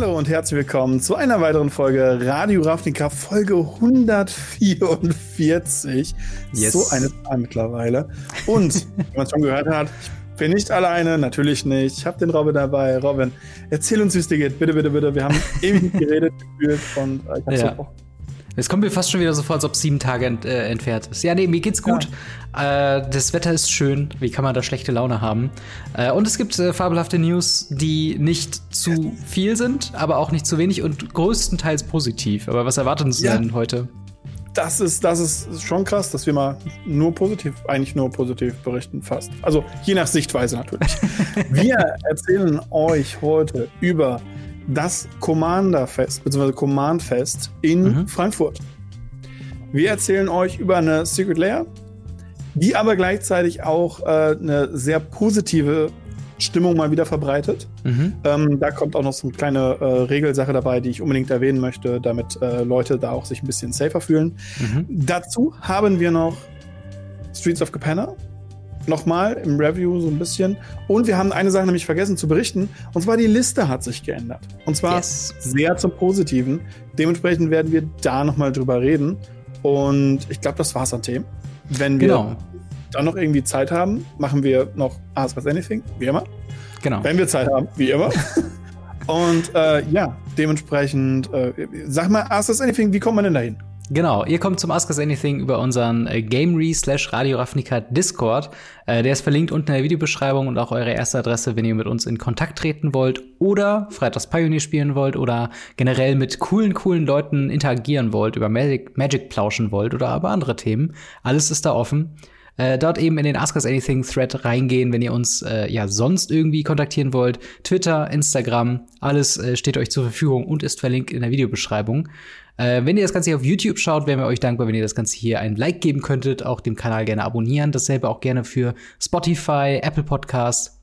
Hallo und herzlich willkommen zu einer weiteren Folge Radio Ravnica, Folge 144. Yes. So eine Zahl mittlerweile. Und, wie man schon gehört hat, ich bin nicht alleine, natürlich nicht. Ich habe den Robin dabei. Robin, erzähl uns, wie es dir geht. Bitte, bitte, bitte. Wir haben ewig geredet gefühlt und äh, ich habe ja. so es kommt mir fast schon wieder so vor, als ob sieben Tage ent, äh, entfernt ist. Ja, nee, mir geht's gut. Ja. Äh, das Wetter ist schön. Wie kann man da schlechte Laune haben? Äh, und es gibt äh, fabelhafte News, die nicht zu viel sind, aber auch nicht zu wenig und größtenteils positiv. Aber was erwartet uns ja. denn heute? Das ist, das ist schon krass, dass wir mal nur positiv, eigentlich nur positiv berichten, fast. Also je nach Sichtweise natürlich. wir erzählen euch heute über das Commander-Fest, beziehungsweise Command-Fest in mhm. Frankfurt. Wir erzählen euch über eine Secret Layer, die aber gleichzeitig auch äh, eine sehr positive Stimmung mal wieder verbreitet. Mhm. Ähm, da kommt auch noch so eine kleine äh, Regelsache dabei, die ich unbedingt erwähnen möchte, damit äh, Leute da auch sich ein bisschen safer fühlen. Mhm. Dazu haben wir noch Streets of Capenna, nochmal im Review so ein bisschen. Und wir haben eine Sache nämlich vergessen zu berichten. Und zwar die Liste hat sich geändert. Und zwar yes. sehr zum Positiven. Dementsprechend werden wir da nochmal drüber reden. Und ich glaube, das war's an Themen. Wenn wir genau. dann noch irgendwie Zeit haben, machen wir noch Ask Us Anything, wie immer. Genau. Wenn wir Zeit haben, wie immer. Und äh, ja, dementsprechend, äh, sag mal, Ask Us Anything, wie kommt man denn dahin? Genau, ihr kommt zum Ask Us Anything über unseren äh, Gamery slash Radio Ravnica Discord. Äh, der ist verlinkt unten in der Videobeschreibung und auch eure erste Adresse, wenn ihr mit uns in Kontakt treten wollt oder Freitags Pioneer spielen wollt oder generell mit coolen, coolen Leuten interagieren wollt, über Magic, Magic plauschen wollt oder aber andere Themen. Alles ist da offen. Äh, dort eben in den Ask Us Anything Thread reingehen, wenn ihr uns äh, ja sonst irgendwie kontaktieren wollt. Twitter, Instagram, alles äh, steht euch zur Verfügung und ist verlinkt in der Videobeschreibung. Äh, wenn ihr das Ganze hier auf YouTube schaut, wären wir euch dankbar, wenn ihr das Ganze hier ein Like geben könntet, auch dem Kanal gerne abonnieren. Dasselbe auch gerne für Spotify, Apple Podcasts,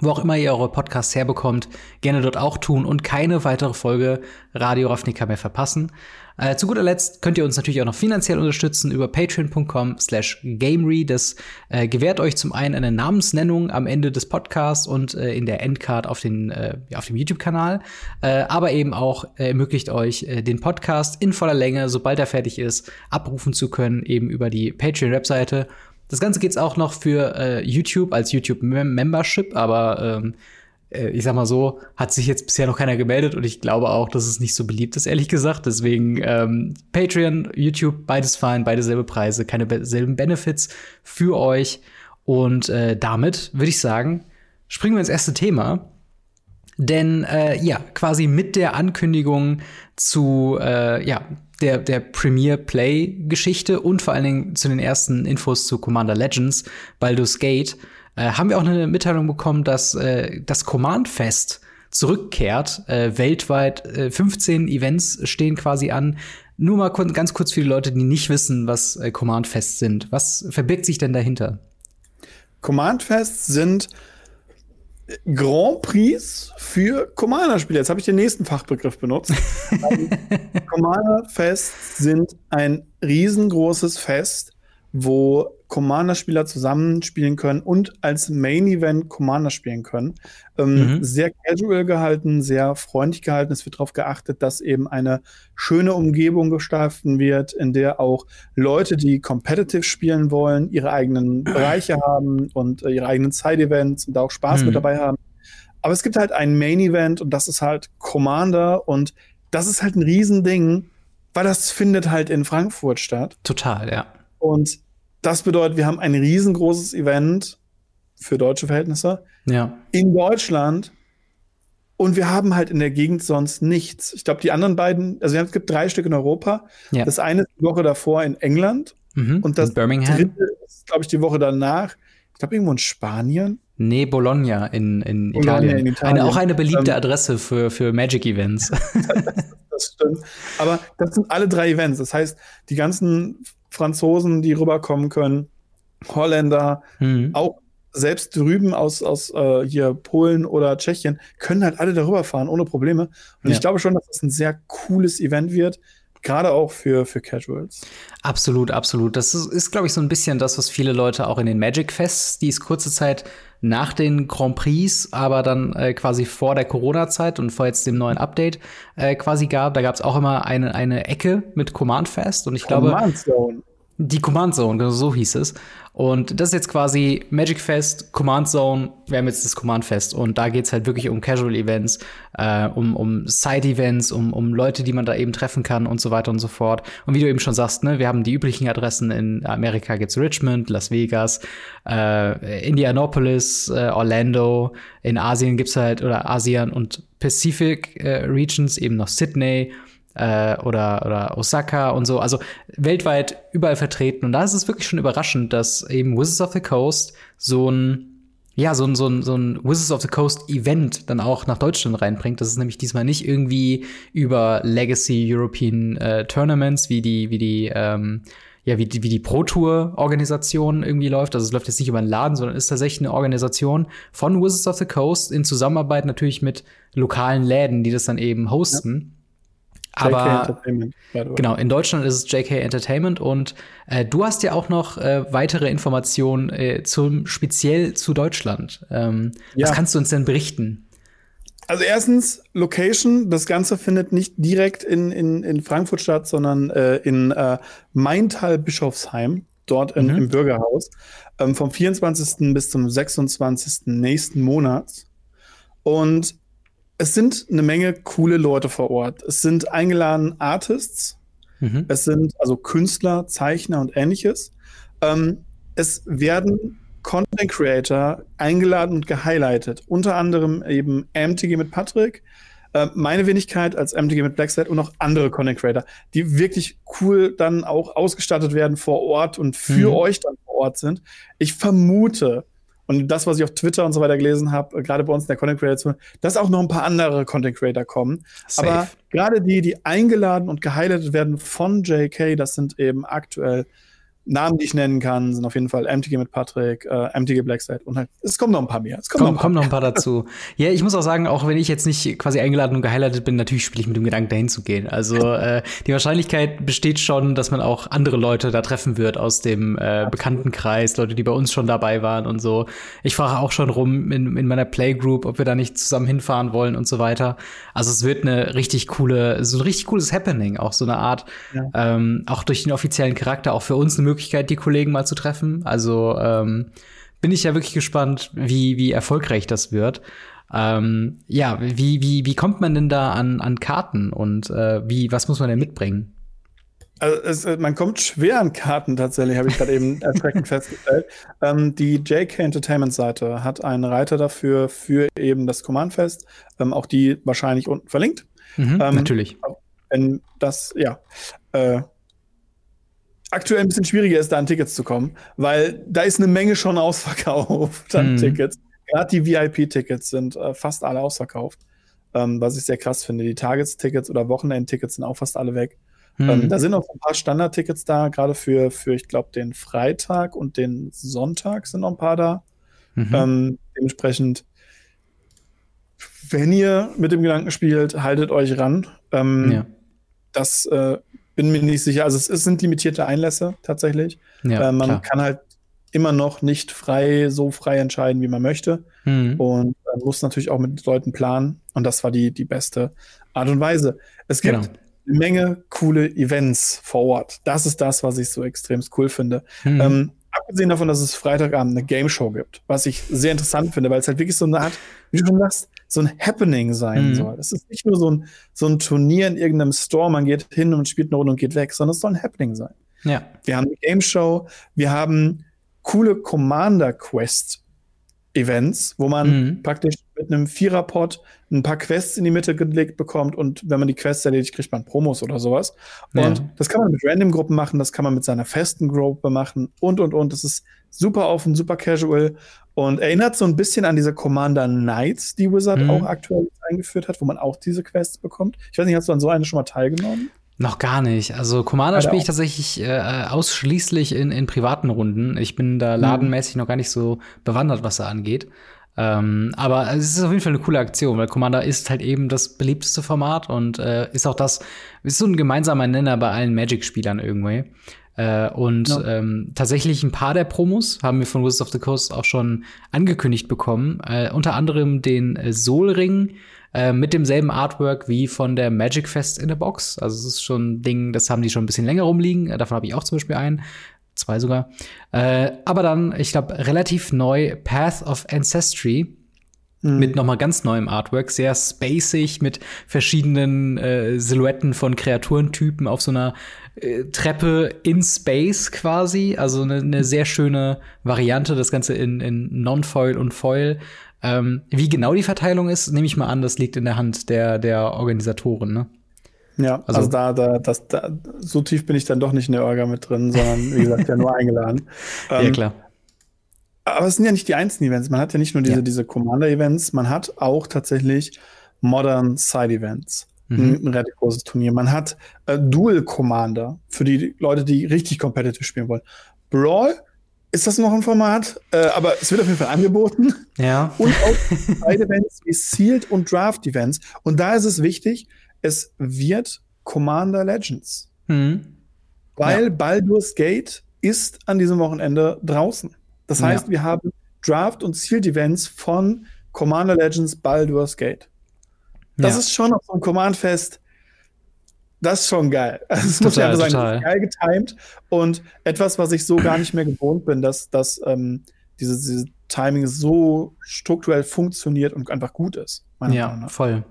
wo auch immer ihr eure Podcasts herbekommt, gerne dort auch tun und keine weitere Folge Radio Ravnica mehr verpassen. Äh, zu guter Letzt könnt ihr uns natürlich auch noch finanziell unterstützen über patreon.com slash gamery. Das äh, gewährt euch zum einen eine Namensnennung am Ende des Podcasts und äh, in der Endcard auf, den, äh, auf dem YouTube-Kanal, äh, aber eben auch äh, ermöglicht euch, den Podcast in voller Länge, sobald er fertig ist, abrufen zu können, eben über die Patreon-Webseite. Das Ganze geht's auch noch für YouTube als YouTube-Membership, aber ähm, äh, ich sag mal so, hat sich jetzt bisher noch keiner gemeldet und ich glaube auch, dass es nicht so beliebt ist, ehrlich gesagt. Deswegen ähm, Patreon, YouTube, beides fein, beide selbe Preise, keine be selben Benefits für euch. Und äh, damit würde ich sagen, springen wir ins erste Thema. Denn äh, ja, quasi mit der Ankündigung zu äh, ja, der, der Premier Play Geschichte und vor allen Dingen zu den ersten Infos zu Commander Legends, Baldur's Gate, äh, haben wir auch eine Mitteilung bekommen, dass äh, das Command Fest zurückkehrt. Äh, weltweit äh, 15 Events stehen quasi an. Nur mal ganz kurz für die Leute, die nicht wissen, was äh, Command Fest sind. Was verbirgt sich denn dahinter? Command Fest sind Grand Prix für Commander-Spiele. Jetzt habe ich den nächsten Fachbegriff benutzt. Commander-Fest sind ein riesengroßes Fest, wo Commander-Spieler zusammenspielen können und als Main-Event Commander spielen können. Ähm, mhm. Sehr casual gehalten, sehr freundlich gehalten. Es wird darauf geachtet, dass eben eine schöne Umgebung gestalten wird, in der auch Leute, die competitive spielen wollen, ihre eigenen Bereiche haben und äh, ihre eigenen Side-Events und da auch Spaß mhm. mit dabei haben. Aber es gibt halt ein Main-Event und das ist halt Commander und das ist halt ein Riesending, weil das findet halt in Frankfurt statt. Total, ja. Und das bedeutet, wir haben ein riesengroßes Event für deutsche Verhältnisse ja. in Deutschland. Und wir haben halt in der Gegend sonst nichts. Ich glaube, die anderen beiden, also es gibt drei Stück in Europa. Ja. Das eine ist die Woche davor in England. Mhm. Und das Birmingham. dritte ist, glaube ich, die Woche danach. Ich glaube, irgendwo in Spanien. Nee, Bologna in, in, Bologna Italien. in Italien. Eine, auch eine beliebte ähm, Adresse für, für Magic-Events. das, das stimmt. Aber das sind alle drei Events. Das heißt, die ganzen Franzosen, die rüberkommen können, Holländer, mhm. auch selbst drüben aus, aus äh, hier Polen oder Tschechien, können halt alle darüber fahren, ohne Probleme. Und ja. ich glaube schon, dass das ein sehr cooles Event wird. gerade auch für, für Casuals. Absolut, absolut. Das ist, ist glaube ich, so ein bisschen das, was viele Leute auch in den Magic Fests, die es kurze Zeit nach den Grand Prix, aber dann äh, quasi vor der Corona-Zeit und vor jetzt dem neuen Update äh, quasi gab. Da gab es auch immer eine, eine Ecke mit Command Fest und ich Command glaube. Zone. Die Command Zone, genau so hieß es. Und das ist jetzt quasi Magic Fest, Command Zone. Wir haben jetzt das Command Fest und da geht's halt wirklich um Casual Events, äh, um, um Side Events, um, um Leute, die man da eben treffen kann und so weiter und so fort. Und wie du eben schon sagst, ne, wir haben die üblichen Adressen. In Amerika gibt's Richmond, Las Vegas, äh, Indianapolis, äh, Orlando. In Asien gibt's halt, oder Asien und Pacific äh, Regions eben noch Sydney äh, oder, oder Osaka und so. Also weltweit überall vertreten. Und da ist es wirklich schon überraschend, dass eben Wizards of the Coast so ein ja, so ein, so ein, so ein Wizards of the Coast Event dann auch nach Deutschland reinbringt. Das ist nämlich diesmal nicht irgendwie über Legacy European äh, Tournaments, wie die, wie die, ähm, ja, wie die, wie die Pro Tour Organisation irgendwie läuft. Also es läuft jetzt nicht über einen Laden, sondern ist tatsächlich eine Organisation von Wizards of the Coast in Zusammenarbeit natürlich mit lokalen Läden, die das dann eben hosten. Ja. Aber genau, in Deutschland ist es JK Entertainment und äh, du hast ja auch noch äh, weitere Informationen äh, zum speziell zu Deutschland. Ähm, ja. Was kannst du uns denn berichten? Also erstens, Location, das Ganze findet nicht direkt in, in, in Frankfurt statt, sondern äh, in äh, Maintal-Bischofsheim, dort in, mhm. im Bürgerhaus, ähm, vom 24. bis zum 26. nächsten Monats. Und es sind eine Menge coole Leute vor Ort. Es sind eingeladen Artists, mhm. es sind also Künstler, Zeichner und ähnliches. Ähm, es werden Content Creator eingeladen und gehighlightet. Unter anderem eben MTG mit Patrick, äh, meine Wenigkeit als MTG mit Blackside und noch andere Content Creator, die wirklich cool dann auch ausgestattet werden vor Ort und für mhm. euch dann vor Ort sind. Ich vermute, und das, was ich auf Twitter und so weiter gelesen habe, äh, gerade bei uns in der Content Creator, dass auch noch ein paar andere Content Creator kommen. Safe. Aber gerade die, die eingeladen und gehighlightet werden von JK, das sind eben aktuell Namen, die ich nennen kann, sind auf jeden Fall MTG mit Patrick, äh, MTG Blackside und halt, es kommen noch ein paar mehr. Es kommen Komm, noch, kommen noch ein paar dazu. ja, ich muss auch sagen, auch wenn ich jetzt nicht quasi eingeladen und gehighlightet bin, natürlich spiele ich mit dem Gedanken, dahin zu gehen. Also äh, die Wahrscheinlichkeit besteht schon, dass man auch andere Leute da treffen wird aus dem äh, Bekanntenkreis, Leute, die bei uns schon dabei waren und so. Ich frage auch schon rum in, in meiner Playgroup, ob wir da nicht zusammen hinfahren wollen und so weiter. Also es wird eine richtig coole, so ein richtig cooles Happening, auch so eine Art, ja. ähm, auch durch den offiziellen Charakter, auch für uns eine Möglichkeit, Möglichkeit, die Kollegen mal zu treffen. Also ähm, bin ich ja wirklich gespannt, wie, wie erfolgreich das wird. Ähm, ja, wie, wie, wie kommt man denn da an, an Karten und äh, wie, was muss man denn mitbringen? Also es, äh, man kommt schwer an Karten tatsächlich, habe ich gerade eben erschreckend festgestellt. Ähm, die JK Entertainment Seite hat einen Reiter dafür für eben das Command Fest, ähm, auch die wahrscheinlich unten verlinkt. Mhm, ähm, natürlich. Wenn das, ja, äh, aktuell ein bisschen schwieriger ist, da an Tickets zu kommen, weil da ist eine Menge schon ausverkauft an mhm. Tickets. Gerade die VIP-Tickets sind äh, fast alle ausverkauft, ähm, was ich sehr krass finde. Die Tagestotickets oder Wochenend-Tickets sind auch fast alle weg. Mhm. Ähm, da sind auch ein paar Standard-Tickets da, gerade für, für ich glaube, den Freitag und den Sonntag sind noch ein paar da. Mhm. Ähm, dementsprechend, wenn ihr mit dem Gedanken spielt, haltet euch ran. Ähm, ja. Das äh, bin mir nicht sicher. Also es, es sind limitierte Einlässe tatsächlich. Ja, äh, man klar. kann halt immer noch nicht frei, so frei entscheiden, wie man möchte. Mhm. Und man muss natürlich auch mit Leuten planen. Und das war die, die beste Art und Weise. Es gibt genau. eine Menge coole Events vor Ort. Das ist das, was ich so extrem cool finde. Mhm. Ähm, abgesehen davon, dass es Freitagabend eine Game Show gibt, was ich sehr interessant finde, weil es halt wirklich so eine Art, wie du schon sagst, so ein Happening sein mhm. soll. Es ist nicht nur so ein, so ein Turnier in irgendeinem Store, man geht hin und spielt eine Runde und geht weg, sondern es soll ein Happening sein. Ja. Wir haben eine Game Show, wir haben coole Commander Quest Events, wo man mhm. praktisch mit einem Viererpot ein paar Quests in die Mitte gelegt bekommt und wenn man die Quests erledigt, kriegt man Promos oder sowas. Und ja. das kann man mit Random-Gruppen machen, das kann man mit seiner festen Gruppe machen und und und. Das ist super offen, super casual und erinnert so ein bisschen an diese Commander Knights, die Wizard mhm. auch aktuell eingeführt hat, wo man auch diese Quests bekommt. Ich weiß nicht, hast du an so eine schon mal teilgenommen? Noch gar nicht. Also Commander spiele ich tatsächlich äh, ausschließlich in, in privaten Runden. Ich bin da mhm. ladenmäßig mhm. noch gar nicht so bewandert, was da angeht. Ähm, aber es ist auf jeden Fall eine coole Aktion, weil Commander ist halt eben das beliebteste Format und äh, ist auch das, ist so ein gemeinsamer Nenner bei allen Magic-Spielern irgendwie. Äh, und ja. ähm, tatsächlich ein paar der Promos haben wir von Wizards of the Coast auch schon angekündigt bekommen. Äh, unter anderem den äh, Soul-Ring äh, mit demselben Artwork wie von der Magic Fest in der Box. Also es ist schon ein Ding, das haben die schon ein bisschen länger rumliegen. Äh, davon habe ich auch zum Beispiel einen. Zwei sogar. Äh, aber dann, ich glaube, relativ neu Path of Ancestry. Mhm. Mit nochmal ganz neuem Artwork, sehr spacig, mit verschiedenen äh, Silhouetten von Kreaturentypen auf so einer äh, Treppe in Space quasi. Also eine ne sehr schöne Variante, das Ganze in, in Non-Foil und Foil. Ähm, wie genau die Verteilung ist, nehme ich mal an, das liegt in der Hand der, der Organisatoren, ne? Ja, also, also, da, da, das, da, so tief bin ich dann doch nicht in der Orga mit drin, sondern wie gesagt, ja nur eingeladen. Ähm, ja, klar. Aber es sind ja nicht die einzelnen Events. Man hat ja nicht nur diese, ja. diese Commander-Events, man hat auch tatsächlich Modern Side-Events. Mhm. Ein relativ großes Turnier. Man hat äh, Dual Commander für die Leute, die richtig competitive spielen wollen. Brawl ist das noch ein Format, äh, aber es wird auf jeden Fall angeboten. Ja. Und auch Side-Events wie Sealed und Draft-Events. Und da ist es wichtig, es wird Commander Legends. Mhm. Weil ja. Baldur's Gate ist an diesem Wochenende draußen. Das heißt, ja. wir haben Draft- und Sealed-Events von Commander Legends Baldur's Gate. Das ja. ist schon auf so einem Command-Fest, das ist schon geil. Also, das muss ja sagen, total. geil getimed und etwas, was ich so gar nicht mehr gewohnt bin, dass, dass ähm, dieses, dieses Timing so strukturell funktioniert und einfach gut ist. Ja, voll.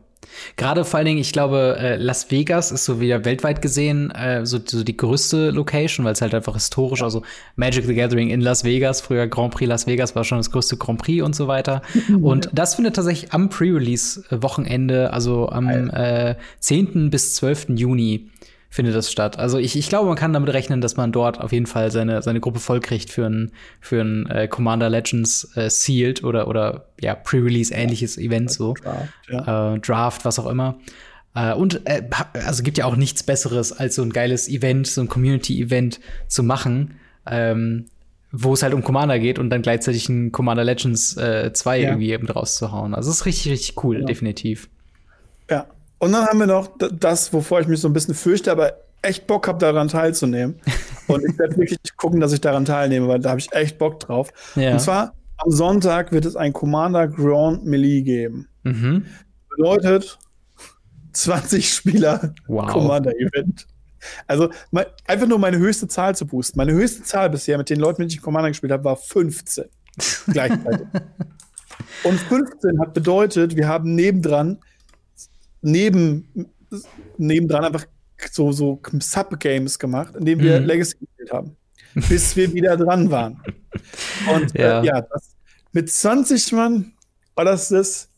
Gerade vor allen Dingen, ich glaube, äh, Las Vegas ist so wieder weltweit gesehen äh, so, so die größte Location, weil es halt einfach historisch, also Magic the Gathering in Las Vegas, früher Grand Prix Las Vegas war schon das größte Grand Prix und so weiter. und das findet tatsächlich am Pre-Release-Wochenende, also am äh, 10. bis 12. Juni findet das statt. Also ich, ich glaube, man kann damit rechnen, dass man dort auf jeden Fall seine, seine Gruppe vollkriegt für ein, für ein äh, Commander Legends äh, Sealed oder, oder ja, Pre-Release ähnliches ja, Event so. Draft, ja. äh, Draft, was auch immer. Äh, und äh, also gibt ja auch nichts Besseres, als so ein geiles Event, so ein Community-Event zu machen. Ähm, wo es halt um Commander geht und dann gleichzeitig ein Commander Legends äh, 2 ja. irgendwie eben rauszuhauen. Also es ist richtig, richtig cool, definitiv. Ja, und dann haben wir noch das, wovor ich mich so ein bisschen fürchte, aber echt Bock habe, daran teilzunehmen. Und ich werde wirklich gucken, dass ich daran teilnehme, weil da habe ich echt Bock drauf. Ja. Und zwar am Sonntag wird es ein Commander Grand Melee geben. Mhm. Bedeutet 20 Spieler wow. Commander Event. Also einfach nur meine höchste Zahl zu boosten. Meine höchste Zahl bisher mit den Leuten, mit denen ich Commander gespielt habe, war 15. Gleichzeitig. Und 15 hat bedeutet, wir haben nebendran neben, nebendran einfach so, so Sub-Games gemacht, in denen wir mhm. Legacy gespielt haben. bis wir wieder dran waren. Und äh, ja, äh, ja das, mit 20 Mann war das das.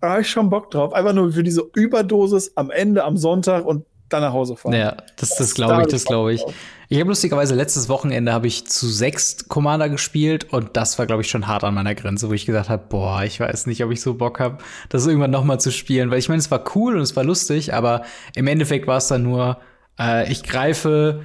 Da habe ich schon Bock drauf. Einfach nur für diese Überdosis am Ende, am Sonntag und dann nach Hause fahren. Ja, das, das, das glaube ich, das glaube ich. Ich habe lustigerweise letztes Wochenende habe ich zu sechs Commander gespielt und das war glaube ich schon hart an meiner Grenze, wo ich gesagt habe, boah, ich weiß nicht, ob ich so Bock habe, das irgendwann noch mal zu spielen, weil ich meine, es war cool und es war lustig, aber im Endeffekt war es dann nur, äh, ich greife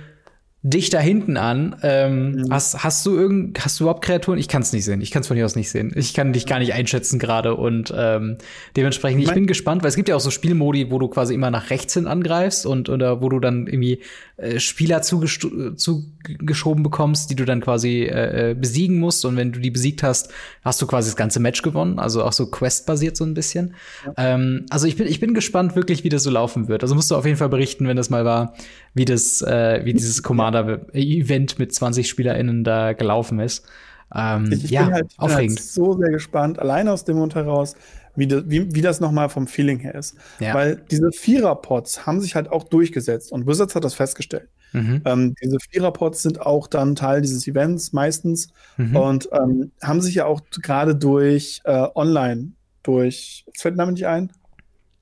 dich da hinten an. Ähm, mhm. hast, hast du irgend, hast du überhaupt Kreaturen? Ich kann es nicht sehen. Ich kann es von hier aus nicht sehen. Ich kann dich gar nicht einschätzen gerade und ähm, dementsprechend, ich bin gespannt, weil es gibt ja auch so Spielmodi, wo du quasi immer nach rechts hin angreifst und oder wo du dann irgendwie äh, Spieler zugeschoben bekommst, die du dann quasi äh, äh, besiegen musst. Und wenn du die besiegt hast, hast du quasi das ganze Match gewonnen. Also auch so Quest-basiert so ein bisschen. Ja. Ähm, also ich bin, ich bin gespannt wirklich, wie das so laufen wird. Also musst du auf jeden Fall berichten, wenn das mal war, wie das, äh, wie dieses Commander-Event mit 20 SpielerInnen da gelaufen ist. Ähm, ich, ich ja, bin halt, ich aufregend. Bin halt so sehr gespannt, allein aus dem Mund heraus, wie, das, wie, wie das nochmal vom Feeling her ist. Ja. Weil diese Vierer-Pods haben sich halt auch durchgesetzt und Wizards hat das festgestellt. Mhm. Ähm, diese Vierer-Pods sind auch dann Teil dieses Events meistens mhm. und ähm, haben sich ja auch gerade durch äh, Online, durch, jetzt fällt der Name nicht ein?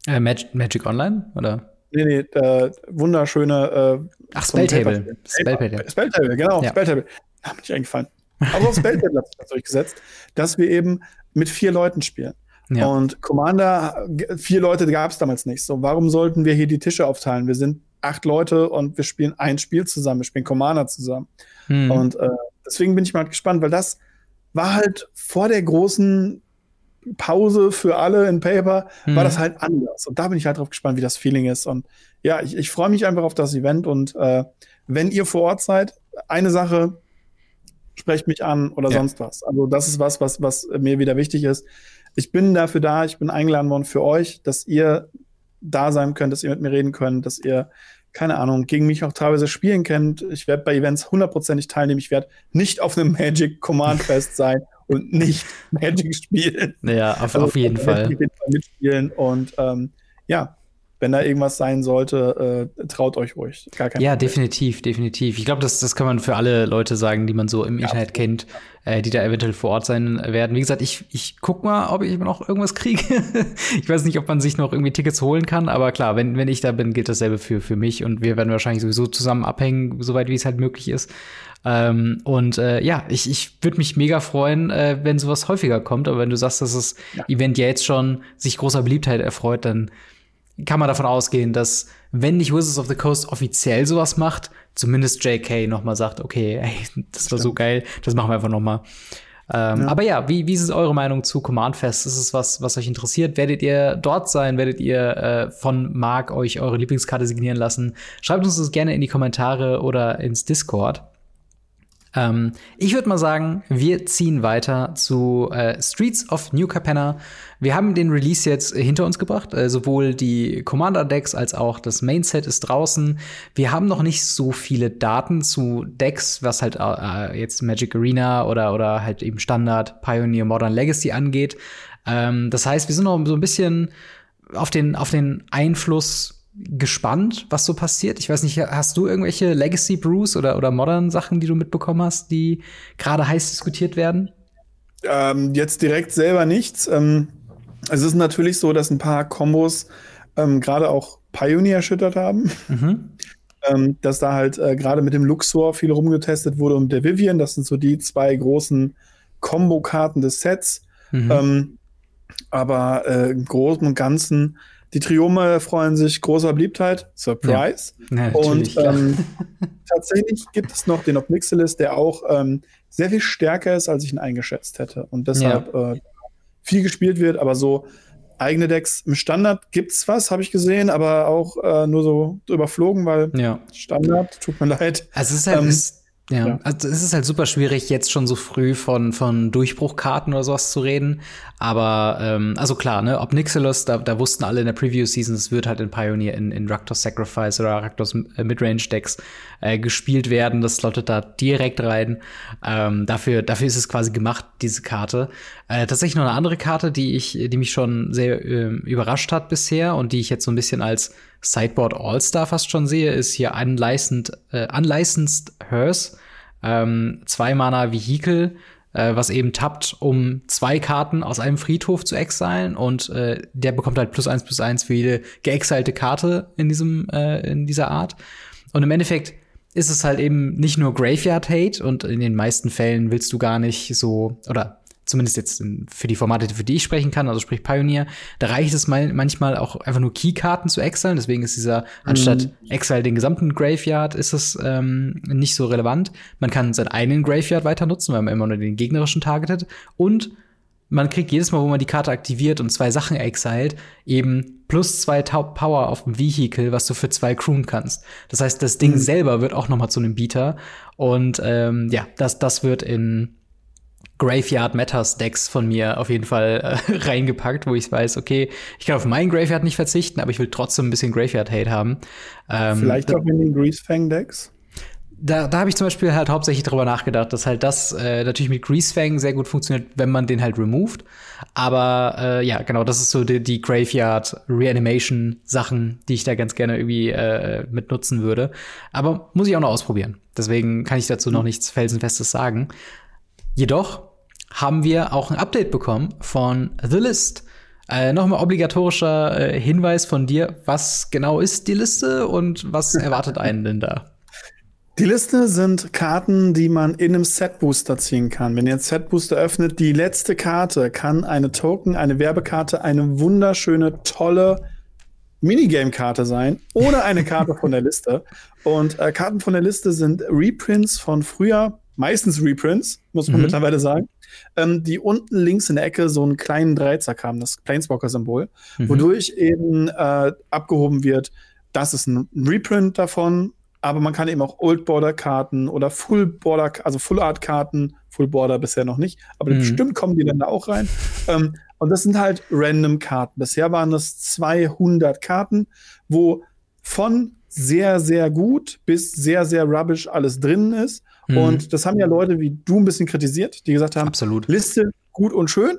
Äh, Magic, Magic Online, oder? Nee, nee, äh, wunderschöne. Äh, Ach, Spelltable. Spelltable. Spelltable, genau, ja. Spelltable. Hat mir nicht eingefallen. Aber auf Spelltable hat sich durchgesetzt, dass wir eben mit vier Leuten spielen. Ja. Und Commander, vier Leute gab es damals nicht. So, warum sollten wir hier die Tische aufteilen? Wir sind acht Leute und wir spielen ein Spiel zusammen, wir spielen Commander zusammen. Hm. Und äh, deswegen bin ich mal gespannt, weil das war halt vor der großen Pause für alle in Paper, mhm. war das halt anders. Und da bin ich halt drauf gespannt, wie das Feeling ist. Und ja, ich, ich freue mich einfach auf das Event. Und äh, wenn ihr vor Ort seid, eine Sache, sprecht mich an oder ja. sonst was. Also das ist was, was, was mir wieder wichtig ist. Ich bin dafür da, ich bin eingeladen worden für euch, dass ihr da sein könnt, dass ihr mit mir reden könnt, dass ihr, keine Ahnung, gegen mich auch teilweise spielen könnt. Ich werde bei Events hundertprozentig teilnehmen. Ich werde nicht auf einem Magic Command Fest sein und nicht Magic spielen. Ja, auf, also, auf jeden Fall. Mitspielen und ähm, ja, wenn da irgendwas sein sollte, äh, traut euch ruhig. Gar kein ja, Problem. definitiv, definitiv. Ich glaube, das, das kann man für alle Leute sagen, die man so im ja, Internet absolut. kennt, äh, die da eventuell vor Ort sein werden. Wie gesagt, ich, ich guck mal, ob ich noch irgendwas kriege. ich weiß nicht, ob man sich noch irgendwie Tickets holen kann, aber klar, wenn, wenn ich da bin, gilt dasselbe für, für mich und wir werden wahrscheinlich sowieso zusammen abhängen, soweit wie es halt möglich ist. Ähm, und äh, ja, ich, ich würde mich mega freuen, äh, wenn sowas häufiger kommt. Aber wenn du sagst, dass das ja. Event ja jetzt schon sich großer Beliebtheit erfreut, dann kann man davon ausgehen, dass wenn nicht Wizards of the Coast offiziell sowas macht, zumindest JK noch mal sagt, okay, ey, das war so geil, das machen wir einfach noch mal. Ähm, ja. Aber ja, wie, wie ist eure Meinung zu Command Fest? Ist es was, was euch interessiert? Werdet ihr dort sein? Werdet ihr äh, von Mark euch eure Lieblingskarte signieren lassen? Schreibt uns das gerne in die Kommentare oder ins Discord. Ähm, ich würde mal sagen, wir ziehen weiter zu äh, Streets of New Capenna. Wir haben den Release jetzt hinter uns gebracht. Äh, sowohl die Commander-Decks als auch das Main-Set ist draußen. Wir haben noch nicht so viele Daten zu Decks, was halt äh, jetzt Magic Arena oder, oder halt eben Standard, Pioneer, Modern Legacy angeht. Ähm, das heißt, wir sind noch so ein bisschen auf den, auf den Einfluss gespannt, was so passiert. Ich weiß nicht, hast du irgendwelche Legacy Brews oder, oder Modern Sachen, die du mitbekommen hast, die gerade heiß diskutiert werden? Ähm, jetzt direkt selber nichts. Ähm, es ist natürlich so, dass ein paar Kombos ähm, gerade auch Pioneer erschüttert haben. Mhm. Ähm, dass da halt äh, gerade mit dem Luxor viel rumgetestet wurde und der Vivian, das sind so die zwei großen Combo-Karten des Sets. Mhm. Ähm, aber äh, im Großen und Ganzen die Triome freuen sich großer Beliebtheit. Surprise. Ja. Ja, und ähm, tatsächlich gibt es noch den Obnixilis, der auch ähm, sehr viel stärker ist, als ich ihn eingeschätzt hätte. Und deshalb ja. äh, viel gespielt wird, aber so eigene Decks im Standard gibt's was, habe ich gesehen, aber auch äh, nur so überflogen, weil Standard, tut mir leid. Also es ist halt, ähm, ist ja, ja, also es ist halt super schwierig, jetzt schon so früh von, von Durchbruchkarten oder sowas zu reden. Aber, ähm, also klar, ne, ob Nixilus, da, da wussten alle in der Preview-Season, es wird halt in Pioneer in, in Raktos Sacrifice oder Raktos äh, Midrange-Decks äh, gespielt werden. Das slottet da direkt rein. Ähm, dafür, dafür ist es quasi gemacht, diese Karte. Äh, tatsächlich noch eine andere Karte, die ich, die mich schon sehr äh, überrascht hat bisher und die ich jetzt so ein bisschen als Sideboard All-Star fast schon sehe, ist hier Unlicensed, äh, Unlicensed Hearse. Ähm, zwei Mana Vehikel, äh, was eben tappt, um zwei Karten aus einem Friedhof zu exilen und äh, der bekommt halt plus eins plus eins für jede geexilte Karte in diesem äh, in dieser Art. Und im Endeffekt ist es halt eben nicht nur Graveyard Hate und in den meisten Fällen willst du gar nicht so oder zumindest jetzt für die Formate, für die ich sprechen kann, also sprich Pioneer, da reicht es manchmal auch einfach nur Keykarten zu exilen. Deswegen ist dieser, mhm. anstatt Exile den gesamten Graveyard, ist es ähm, nicht so relevant. Man kann seinen eigenen Graveyard weiter nutzen, weil man immer nur den gegnerischen targetet. Und man kriegt jedes Mal, wo man die Karte aktiviert und zwei Sachen exiled, eben plus zwei Power auf dem Vehicle, was du für zwei crewen kannst. Das heißt, das Ding mhm. selber wird auch noch mal zu einem Beater. Und ähm, ja, das, das wird in Graveyard Matters Decks von mir auf jeden Fall äh, reingepackt, wo ich weiß, okay, ich kann auf meinen Graveyard nicht verzichten, aber ich will trotzdem ein bisschen Graveyard Hate haben. Ähm, Vielleicht auch in den Greasefang Decks? Da, da habe ich zum Beispiel halt hauptsächlich drüber nachgedacht, dass halt das äh, natürlich mit Greasefang sehr gut funktioniert, wenn man den halt removed. Aber äh, ja, genau, das ist so die, die Graveyard Reanimation Sachen, die ich da ganz gerne irgendwie äh, mit nutzen würde. Aber muss ich auch noch ausprobieren. Deswegen kann ich dazu noch nichts Felsenfestes sagen. Jedoch haben wir auch ein Update bekommen von The List. Äh, Nochmal obligatorischer äh, Hinweis von dir. Was genau ist die Liste und was erwartet einen denn da? Die Liste sind Karten, die man in einem Set-Booster ziehen kann. Wenn ihr einen Set-Booster öffnet, die letzte Karte kann eine Token, eine Werbekarte, eine wunderschöne, tolle Minigame-Karte sein oder eine Karte von der Liste. Und äh, Karten von der Liste sind Reprints von früher meistens Reprints, muss man Mhm. mittlerweile sagen, ähm, die unten links in der Ecke so einen kleinen Dreizack haben, das Planeswalker-Symbol, Mhm. wodurch eben äh, abgehoben wird, das ist ein Reprint davon, aber man kann eben auch Old Border Karten oder Full Border, also Full Art Karten, Full Border bisher noch nicht, aber Mhm. bestimmt kommen die dann da auch rein. Ähm, und das sind halt random Karten. Bisher waren das 200 Karten, wo von sehr, sehr gut bis sehr, sehr rubbish alles drin ist. Mhm. Und das haben ja Leute wie du ein bisschen kritisiert, die gesagt haben, Absolut. Liste gut und schön.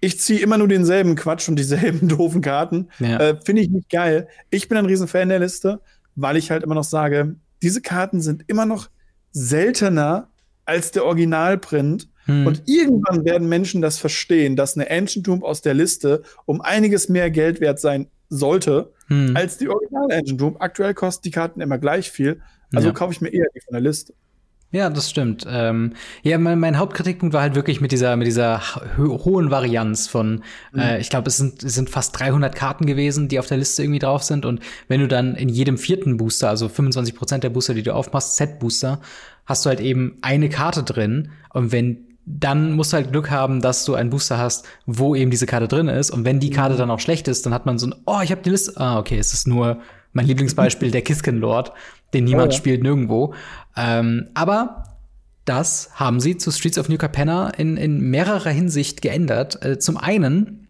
Ich ziehe immer nur denselben Quatsch und dieselben doofen Karten. Ja. Äh, Finde ich nicht geil. Ich bin ein Riesenfan der Liste, weil ich halt immer noch sage, diese Karten sind immer noch seltener als der Originalprint. Hm. Und irgendwann werden Menschen das verstehen, dass eine Ancient Tomb aus der Liste um einiges mehr Geld wert sein sollte Hm. als die Original Ancient Tomb. Aktuell kosten die Karten immer gleich viel. Also Ja. kaufe ich mir eher die von der Liste. Ja, das stimmt. Ähm, ja, mein, mein Hauptkritikpunkt war halt wirklich mit dieser, mit dieser ho hohen Varianz von, äh, ich glaube, es sind, es sind fast 300 Karten gewesen, die auf der Liste irgendwie drauf sind. Und wenn du dann in jedem vierten Booster, also 25 Prozent der Booster, die du aufmachst, Set-Booster, hast du halt eben eine Karte drin. Und wenn dann musst du halt Glück haben, dass du einen Booster hast, wo eben diese Karte drin ist. Und wenn die Karte dann auch schlecht ist, dann hat man so ein, oh, ich habe die Liste. Ah, okay, es ist nur mein Lieblingsbeispiel, der Kisken Lord, den niemand Oh ja. spielt nirgendwo. Ähm, aber das haben sie zu Streets of New Capenna in, in mehrerer Hinsicht geändert. Äh, zum einen,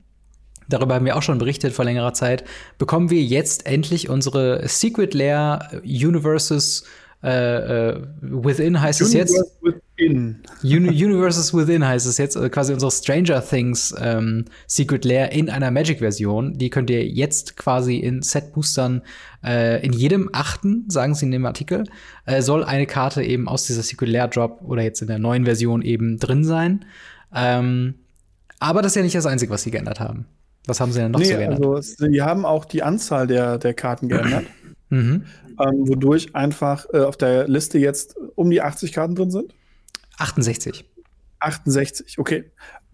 darüber haben wir auch schon berichtet vor längerer Zeit, bekommen wir jetzt endlich unsere Secret Lair Universes äh, äh, Within heißt es jetzt. Universe Within. Uni Universes Within heißt es jetzt, äh, quasi unsere Stranger Things ähm, Secret Lair in einer Magic-Version. Die könnt ihr jetzt quasi in Set-Boostern äh, in jedem achten, sagen sie in dem Artikel, äh, soll eine Karte eben aus dieser Secret Lair Drop oder jetzt in der neuen Version eben drin sein. Ähm, aber das ist ja nicht das Einzige, was sie geändert haben. Was haben sie denn noch so Nee, geändert? also sie haben auch die Anzahl der, der Karten geändert, mhm. ähm, wodurch einfach äh, auf der Liste jetzt um die 80 Karten drin sind. 68. 68, okay.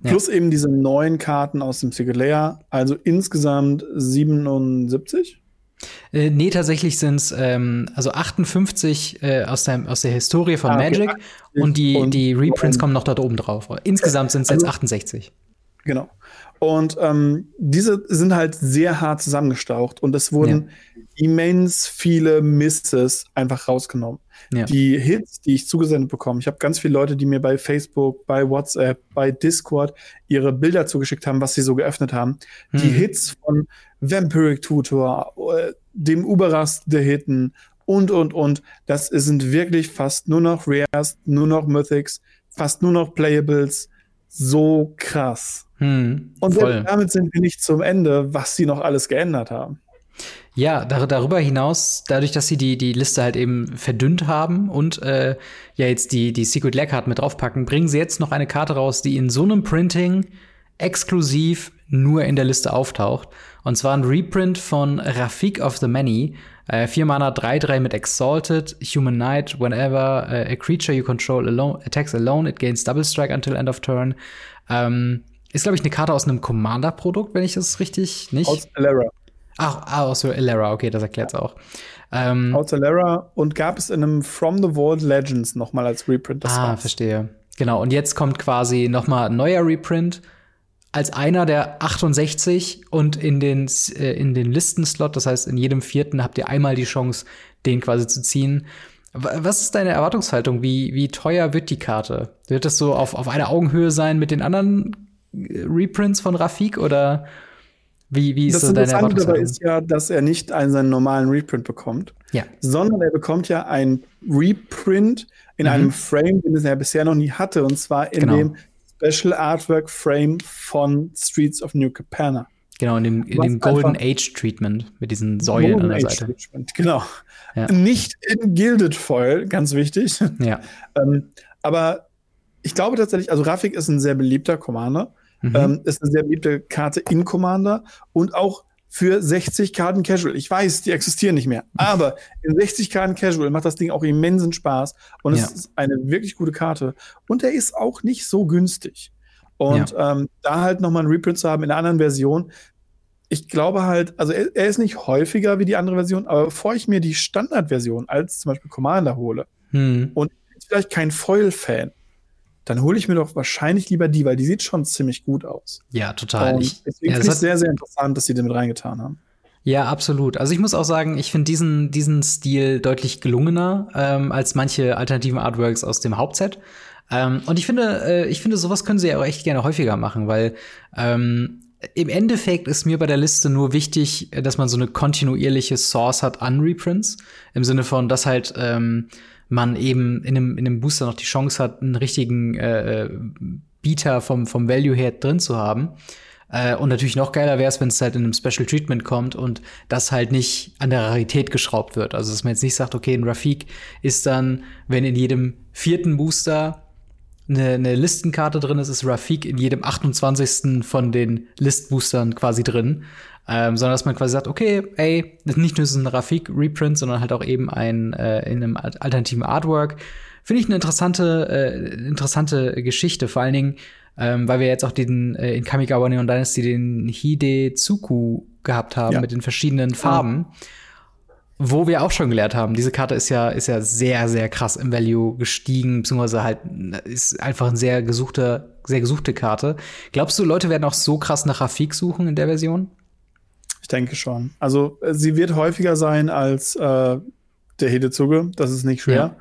Ja. Plus eben diese neuen Karten aus dem Secret Layer, also insgesamt 77. Äh, nee, tatsächlich sind es ähm, also 58 äh, aus, der, aus der Historie von Ah, okay, Magic 58 und die, und- die Reprints und- kommen noch dort oben drauf. Insgesamt sind es jetzt Also- 68. Genau. Und ähm, diese sind halt sehr hart zusammengestaucht und es wurden immens viele Misses einfach rausgenommen. Ja. Die Hits, die ich zugesendet bekomme, ich habe ganz viele Leute, die mir bei Facebook, bei WhatsApp, bei Discord ihre Bilder zugeschickt haben, was sie so geöffnet haben. Die Hm. Hits von Vampiric Tutor, äh, dem Uberast der Hitten und, und, und. Das sind wirklich fast nur noch Rares, nur noch Mythics, fast nur noch Playables. So krass. Hm, Und damit sind wir nicht zum Ende, was sie noch alles geändert haben. Ja, dar darüber hinaus, dadurch, dass sie die, die Liste halt eben verdünnt haben und äh, ja jetzt die, die Secret Lair Karten mit draufpacken, bringen sie jetzt noch eine Karte raus, die in so einem Printing exklusiv nur in der Liste auftaucht. Und zwar ein Reprint von Rafik of the Many. Äh, vier Mana 3-3 mit Exalted, Human Knight, whenever uh, a creature you control alone, attacks alone, it gains Double Strike until end of turn. Ähm, ist, glaube ich, eine Karte aus einem Commander-Produkt, wenn ich das richtig nicht. Aus Alara. Ach, ah, aus Elara, okay, das erklärt's auch. Ähm, Aus Alara und gab es in einem From the Vault Legends nochmal als Reprint. Das ah, war's. verstehe. Genau, und jetzt kommt quasi noch mal ein neuer Reprint als einer der 68 und in den, äh, in den Listenslot, das heißt, in jedem vierten habt ihr einmal die Chance, den quasi zu ziehen. Was ist deine Erwartungshaltung? Wie, wie teuer wird die Karte? Wird das so auf, auf einer Augenhöhe sein mit den anderen äh, Reprints von Rafik oder wie, wie ist Das so deine Interessante dabei Erwartungshaltung? ist ja, dass er nicht einen seinen normalen Reprint bekommt, Ja. sondern er bekommt ja ein Reprint in Mhm. einem Frame, den er bisher noch nie hatte, und zwar in Genau. dem Special Artwork Frame von Streets of New Capenna. Genau, in dem, in dem Golden Age Treatment mit diesen Säulen an der Golden Age Seite. Treatment, Genau. Ja. Nicht in Gilded Foil, ganz wichtig. Ja. ähm, aber ich glaube tatsächlich, also Rafik ist ein sehr beliebter Commander. Mhm. Ähm, ist eine sehr beliebte Karte in Commander und auch für 60 Karten Casual. Ich weiß, die existieren nicht mehr, aber in 60 Karten Casual macht das Ding auch immensen Spaß und Ja. es ist eine wirklich gute Karte und er ist auch nicht so günstig. Und ähm, da halt nochmal ein Reprint zu haben in einer anderen Version, ich glaube halt, also er, er ist nicht häufiger wie die andere Version, aber bevor ich mir die Standardversion als zum Beispiel Commander hole, Hm. jetzt vielleicht kein Foil-Fan, dann hole ich mir doch wahrscheinlich lieber die, weil die sieht schon ziemlich gut aus. Ja, total. Und Ich, deswegen ja, finde ich sehr, sehr interessant, dass sie den mit reingetan haben. Ja, absolut. Also ich muss auch sagen, ich finde diesen, diesen Stil deutlich gelungener ähm, als manche alternativen Artworks aus dem Hauptset. Ähm, und ich finde, äh, ich finde, sowas können sie ja auch echt gerne häufiger machen, weil ähm, im Endeffekt ist mir bei der Liste nur wichtig, dass man so eine kontinuierliche Source hat an Reprints. Im Sinne von, dass halt ähm, man eben in einem, in einem Booster noch die Chance hat, einen richtigen äh, Bieter vom, vom Value her drin zu haben. Äh, und natürlich noch geiler wäre es, wenn es halt in einem Special Treatment kommt und das halt nicht an der Rarität geschraubt wird. Also dass man jetzt nicht sagt, okay, ein Rafik ist dann, wenn in jedem vierten Booster eine, eine Listenkarte drin ist, ist Rafik in jedem 28. von den Listboostern quasi drin. Ähm, sondern dass man quasi sagt, okay, ey, nicht nur ist es ein Rafik-Reprint, sondern halt auch eben ein äh, in einem alternativen Artwork. Finde ich eine interessante, äh, interessante Geschichte, vor allen Dingen, ähm, weil wir jetzt auch den äh, in Kamigawa Neon Dynasty den Hidetsuku gehabt haben Ja. mit den verschiedenen Farben. Wo wir auch schon gelernt haben, diese Karte ist ja, ist ja sehr, sehr krass im Value gestiegen, beziehungsweise halt ist einfach eine sehr gesuchte, sehr gesuchte Karte. Glaubst du, Leute werden auch so krass nach Rafik suchen in der Version? Ich denke schon. Also äh, sie wird häufiger sein als äh, der Hedezuge. Das ist nicht schwer.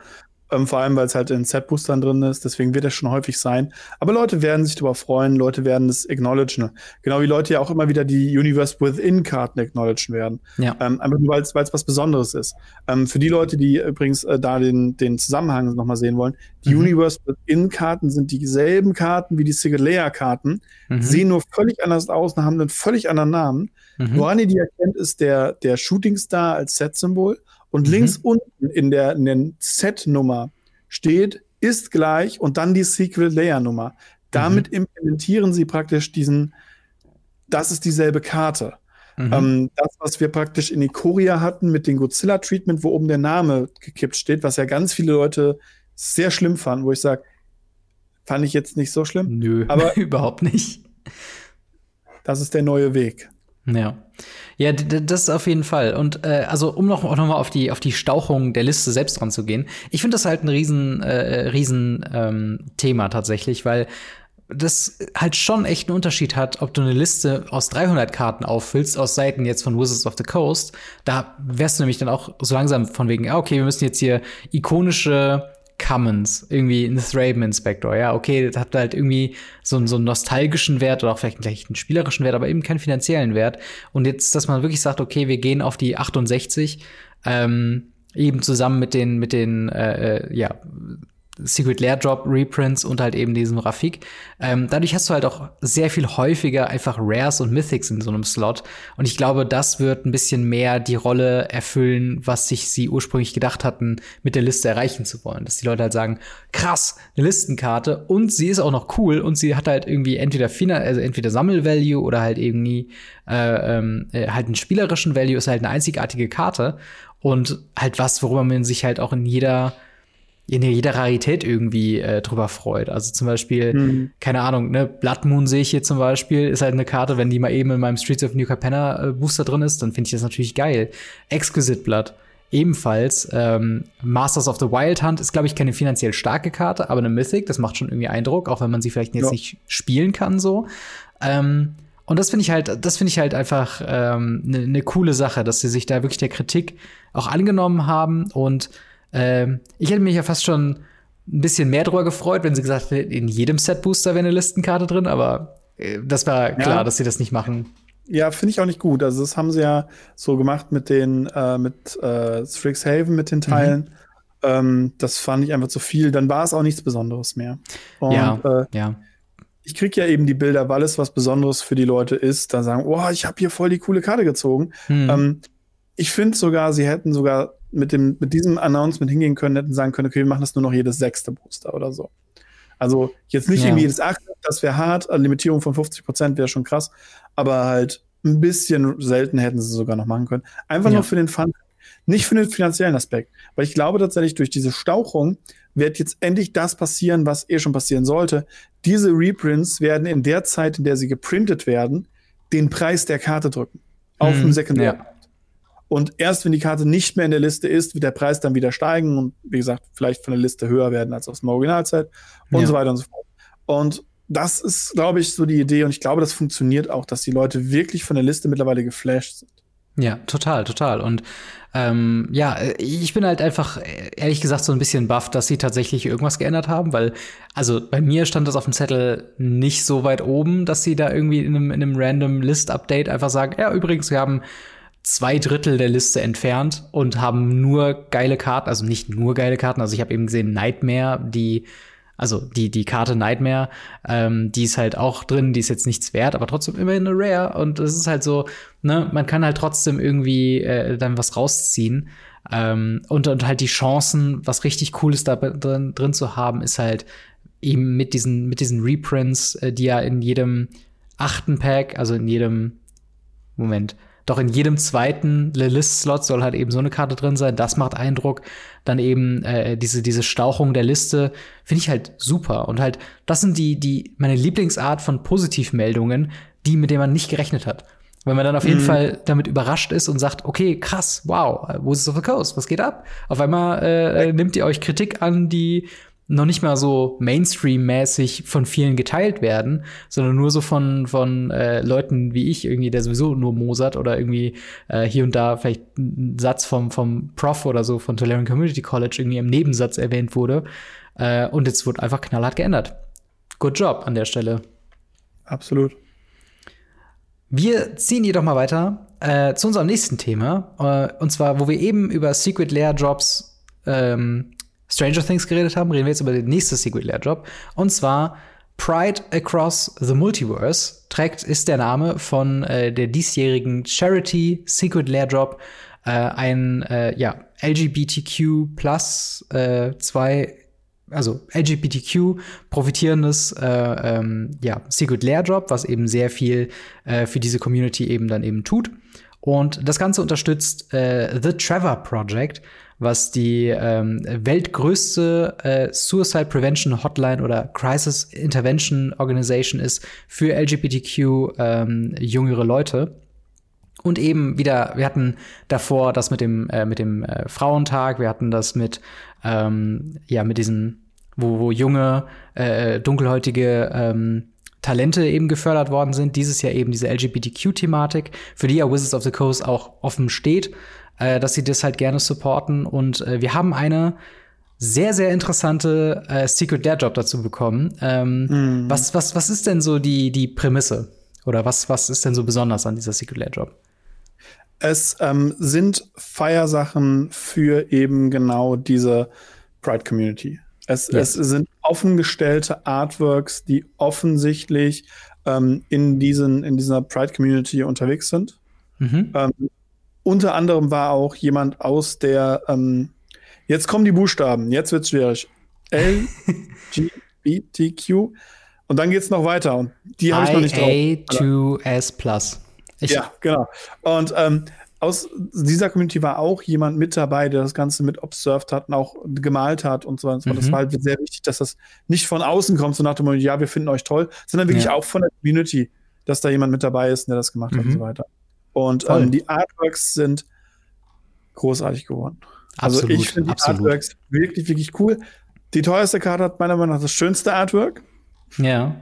Ähm, vor allem, weil es halt in Set-Boostern drin ist. Deswegen wird er schon häufig sein. Aber Leute werden sich darüber freuen. Leute werden es acknowledgen. Genau wie Leute ja auch immer wieder die Universe Within-Karten acknowledgen werden. Ja. Ähm, einfach nur, weil es was Besonderes ist. Ähm, für die Leute, die übrigens äh, da den, den Zusammenhang nochmal sehen wollen, die Mhm. Universe Within-Karten sind dieselben Karten wie die Sigilea-Karten, Mhm. sehen nur völlig anders aus und haben einen völlig anderen Namen. Mhm. Woran ihr die erkennt, ist der, der Shooting Star als Set-Symbol. Und Mhm. links unten in der, in der Set-Nummer steht, ist gleich und dann die Sequel-Layer-Nummer. Damit Mhm. implementieren sie praktisch diesen, das ist dieselbe Karte. Mhm. Ähm, das, was wir praktisch in Ikoria hatten mit dem Godzilla-Treatment, wo oben der Name gekippt steht, was ja ganz viele Leute sehr schlimm fanden, wo ich sage, fand ich jetzt nicht so schlimm. Nö, aber- überhaupt nicht. Das ist der neue Weg. Ja. Ja, das auf jeden Fall. Und äh, also um noch, auch noch mal auf die auf die Stauchung der Liste selbst dran zu gehen. Ich finde das halt ein riesen äh, riesen ähm, Thema tatsächlich, weil das halt schon echt einen Unterschied hat, ob du eine Liste aus 300 Karten auffüllst, aus Seiten jetzt von Wizards of the Coast. Da wärst du nämlich dann auch so langsam von wegen, okay, wir müssen jetzt hier ikonische Commons, irgendwie ein Thraben Inspector, ja, okay, das hat halt irgendwie so, einen- so einen nostalgischen Wert oder auch vielleicht einen spielerischen Wert, aber eben keinen finanziellen Wert. Und jetzt, dass man wirklich sagt, okay, wir gehen auf die 68, ähm, eben zusammen mit den, mit den, äh, äh, ja, Secret Lair Drop Reprints und halt eben diesem Rafik. Ähm, dadurch hast du halt auch sehr viel häufiger einfach Rares und Mythics in so einem Slot. Und ich glaube, das wird ein bisschen mehr die Rolle erfüllen, was sich sie ursprünglich gedacht hatten, mit der Liste erreichen zu wollen. Dass die Leute halt sagen, krass, eine Listenkarte und sie ist auch noch cool und sie hat halt irgendwie entweder Fina also entweder Sammelvalue oder halt irgendwie äh, ähm, äh, halt einen spielerischen Value, ist halt eine einzigartige Karte und halt was, worüber man sich halt auch in jeder in jeder Rarität irgendwie äh, drüber freut. Also zum Beispiel, Mhm. keine Ahnung, ne, Blood Moon sehe ich hier zum Beispiel, ist halt eine Karte, wenn die mal eben in meinem Streets of New Capenna äh, Booster drin ist, dann finde ich das natürlich geil. Exquisite Blood. Ebenfalls, ähm, Masters of the Wild Hunt ist, glaube ich, keine finanziell starke Karte, aber eine Mythic, das macht schon irgendwie Eindruck, auch wenn man sie vielleicht jetzt Ja. nicht spielen kann, so. Ähm, und das finde ich halt, das finde ich halt einfach eine ähm, ne ne coole Sache, dass sie sich da wirklich der Kritik auch angenommen haben. Und ähm, ich hätte mich ja fast schon ein bisschen mehr drüber gefreut, wenn sie gesagt hätten, in jedem Set-Booster wäre eine Listenkarte drin, aber äh, das war klar, Ja. dass sie das nicht machen. Ja, finde ich auch nicht gut. Also das haben sie ja so gemacht mit den, äh, mit äh, Strixhaven, mit den Mhm. Teilen. Ähm, das fand ich einfach zu viel. Dann war es auch nichts Besonderes mehr. Und Ja. äh, Ja. ich krieg ja eben die Bilder, weil es was Besonderes für die Leute ist. Da sagen, oh, ich habe hier voll die coole Karte gezogen. Hm. Ähm, ich finde sogar, sie hätten sogar mit dem, mit diesem Announcement hingehen können, hätten sagen können, okay, wir machen das nur noch jedes sechste Booster oder so. Also jetzt nicht Ja. irgendwie jedes achte, das wäre hart, eine Limitierung von 50 Prozent wäre schon krass, aber halt ein bisschen selten hätten sie sogar noch machen können. Einfach Ja. nur für den Fun, nicht für den finanziellen Aspekt. Weil ich glaube tatsächlich, durch diese Stauchung wird jetzt endlich das passieren, was eh schon passieren sollte. Diese Reprints werden in der Zeit, in der sie geprintet werden, den Preis der Karte drücken. Auf Mhm, dem Sekundär. ja. Und erst wenn die Karte nicht mehr in der Liste ist, wird der Preis dann wieder steigen und wie gesagt, vielleicht von der Liste höher werden als aus dem Originalzeit und ja. so weiter und so fort. Und das ist, glaube ich, so die Idee und ich glaube, das funktioniert auch, dass die Leute wirklich von der Liste mittlerweile geflasht sind. Ja, total, total. Und ähm, ja, ich bin halt einfach, ehrlich gesagt, so ein bisschen baff, dass sie tatsächlich irgendwas geändert haben, weil, also bei mir stand das auf dem Zettel nicht so weit oben, dass sie da irgendwie in einem, in einem random List-Update einfach sagen, ja, übrigens, wir haben zwei Drittel der Liste entfernt und haben nur geile Karten, also nicht nur geile Karten, also ich habe eben gesehen Nightmare, die also die, die Karte Nightmare, ähm, die ist halt auch drin, die ist jetzt nichts wert, aber trotzdem immerhin eine Rare. Und es ist halt so, ne, man kann halt trotzdem irgendwie äh, dann was rausziehen. Ähm, und, und halt die Chancen, was richtig Cooles da drin, drin zu haben, ist halt eben mit diesen, mit diesen Reprints, äh, die ja in jedem achten Pack, also in jedem Moment, doch in jedem zweiten List-Slot soll halt eben so eine Karte drin sein. Das macht Eindruck. Dann eben äh, diese, diese Stauchung der Liste finde ich halt super. Und halt, das sind die, die, meine Lieblingsart von Positivmeldungen, die, mit denen man nicht gerechnet hat. Wenn man dann auf jeden mhm. Fall damit überrascht ist und sagt, okay, krass, wow, Wizards of the Coast, was geht ab? Auf einmal äh, nimmt ihr euch Kritik an, die noch nicht mal so Mainstream-mäßig von vielen geteilt werden, sondern nur so von, von äh, Leuten wie ich, irgendwie, der sowieso nur Mozart oder irgendwie äh, hier und da vielleicht ein Satz vom, vom Prof oder so von Tolerian Community College irgendwie im Nebensatz erwähnt wurde. Äh, und jetzt wurde einfach knallhart geändert. Good job an der Stelle. Absolut. Wir ziehen jedoch mal weiter äh, zu unserem nächsten Thema. Äh, und zwar, wo wir eben über Secret Lair Drops ähm, Stranger Things geredet haben, reden wir jetzt über den nächsten Secret Lair Job. Und zwar Pride Across the Multiverse trägt, ist der Name von äh, der diesjährigen Charity Secret Lair Drop, äh, ein äh, ja, LGBTQ plus äh, zwei also LGBTQ profitierendes äh, ähm, ja, Secret Lair Drop, was eben sehr viel äh, für diese Community eben dann eben tut. Und das Ganze unterstützt äh, The Trevor Project, was die ähm, weltgrößte äh, Suicide Prevention Hotline oder Crisis Intervention Organization ist für LGBTQ ähm, jüngere Leute. Und eben wieder, wir hatten davor das mit dem, äh, mit dem äh, Frauentag, wir hatten das mit, ähm, ja, mit diesen, wo, wo junge, äh, dunkelhäutige ähm, Talente eben gefördert worden sind. Dieses Jahr eben diese LGBTQ-Thematik, für die ja Wizards of the Coast auch offen steht äh, dass sie das halt gerne supporten. Und äh, wir haben eine sehr, sehr interessante äh, Secret Dare Job dazu bekommen. Ähm, mm. was, was, was ist denn so die, die Prämisse? Oder was, was ist denn so besonders an dieser Secret Dare Job? Es ähm, sind Feiersachen für eben genau diese Pride Community. Es, yes. es sind offengestellte Artworks, die offensichtlich ähm, in, diesen, in dieser Pride Community unterwegs sind. Mhm. Ähm, unter anderem war auch jemand aus der, ähm, jetzt kommen die Buchstaben, jetzt wird es schwierig. L, G, B, T, Q. Und dann geht es noch weiter. Und die habe ich noch nicht drauf. A2S Plus. Ja, genau. Und ähm, aus dieser Community war auch jemand mit dabei, der das Ganze mit observed hat und auch gemalt hat und so weiter. Mhm. Das war halt sehr wichtig, dass das nicht von außen kommt, so nach dem Motto, ja, wir finden euch toll, sondern wirklich ja. auch von der Community, dass da jemand mit dabei ist, der das gemacht mhm. hat und so mhm. weiter. Und ähm, die Artworks sind großartig geworden. Also absolut, also ich finde die absolut. Artworks wirklich, wirklich cool. Die teuerste Karte hat meiner Meinung nach das schönste Artwork. Ja.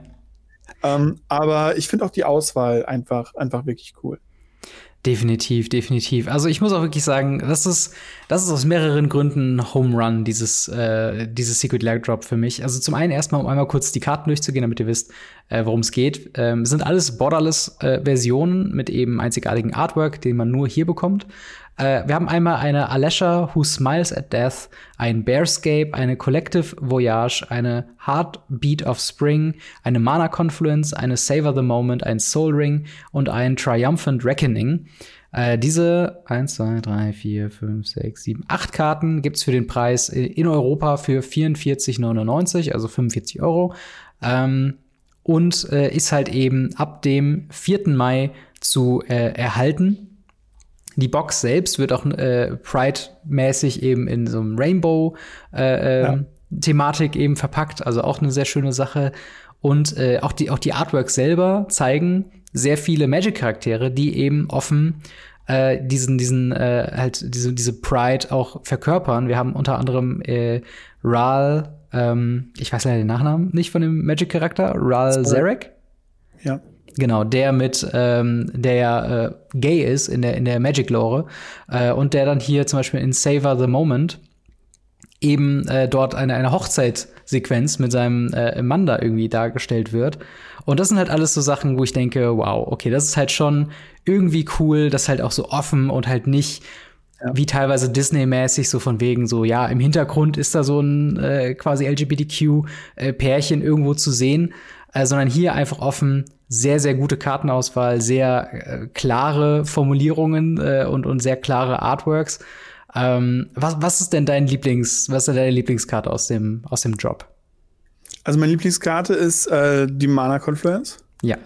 Ähm, aber ich finde auch die Auswahl einfach, einfach wirklich cool. Definitiv, definitiv. Also ich muss auch wirklich sagen, das ist, das ist aus mehreren Gründen Home Run, dieses, äh, dieses Secret Lag Drop für mich. Also zum einen erstmal, um einmal kurz die Karten durchzugehen, damit ihr wisst, äh, worum es geht. Ähm, sind alles Borderless-Versionen äh, mit eben einzigartigen Artwork, den man nur hier bekommt. Äh, wir haben einmal eine Alesha Who Smiles at Death, ein Bearscape, eine Collective Voyage, eine Heartbeat of Spring, eine Mana Confluence, eine Savor the Moment, ein Soul Ring und ein Triumphant Reckoning. Äh, diese 1, 2, 3, 4, 5, 6, 7, 8 Karten gibt's für den Preis in Europa für 44,99, also 45 Euro. Ähm, und äh, ist halt eben ab dem 4. Mai zu äh, erhalten. Die Box selbst wird auch äh, Pride-mäßig eben in so einem Rainbow-Thematik äh, ja. eben verpackt, also auch eine sehr schöne Sache. Und äh, auch die auch die Artworks selber zeigen sehr viele Magic-Charaktere, die eben offen äh, diesen, diesen, äh, halt diese, diese Pride auch verkörpern. Wir haben unter anderem äh, Ral, ähm, ich weiß leider den Nachnamen nicht von dem Magic-Charakter, Ral Zarek. Ja. Genau, der mit, ähm, der ja äh, gay ist in der, in der Magic-Lore äh, und der dann hier zum Beispiel in Savor the Moment eben äh, dort eine, eine Hochzeitssequenz mit seinem äh, Mann da irgendwie dargestellt wird. Und das sind halt alles so Sachen, wo ich denke, wow, okay, das ist halt schon irgendwie cool, das halt auch so offen und halt nicht ja. wie teilweise Disney-mäßig, so von wegen so, ja, im Hintergrund ist da so ein äh, quasi LGBTQ-Pärchen äh, irgendwo zu sehen, äh, sondern hier einfach offen, sehr, sehr gute Kartenauswahl, sehr äh, klare Formulierungen äh, und, und sehr klare Artworks. Ähm, was, was ist denn dein Lieblings, was ist deine Lieblingskarte aus dem, aus dem Drop? Also meine Lieblingskarte ist äh, die Mana Confluence. Ja.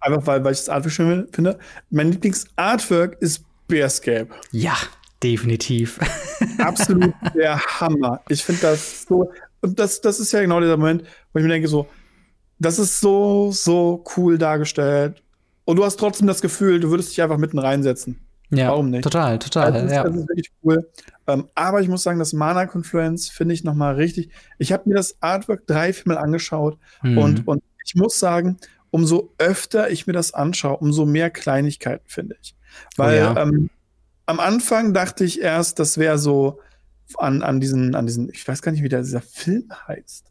Einfach weil, weil ich das Artwork schön finde. Mein Lieblingsartwork ist Bearscape. Ja, definitiv. Absolut der Hammer. Ich finde das so. Und das, das ist ja genau dieser Moment, wo ich mir denke, so, das ist so, so cool dargestellt. Und du hast trotzdem das Gefühl, du würdest dich einfach mitten reinsetzen. Ja, Warum nicht? Total, total. Also das, ja. das ist wirklich cool. Ähm, aber ich muss sagen, das Mana Confluence finde ich noch mal richtig. Ich habe mir das Artwork drei, viermal angeschaut mhm. und, und ich muss sagen, umso öfter ich mir das anschaue, umso mehr Kleinigkeiten finde ich. Weil oh ja. ähm, am Anfang dachte ich erst, das wäre so an, an diesen, an diesen, ich weiß gar nicht, wie der, dieser Film heißt.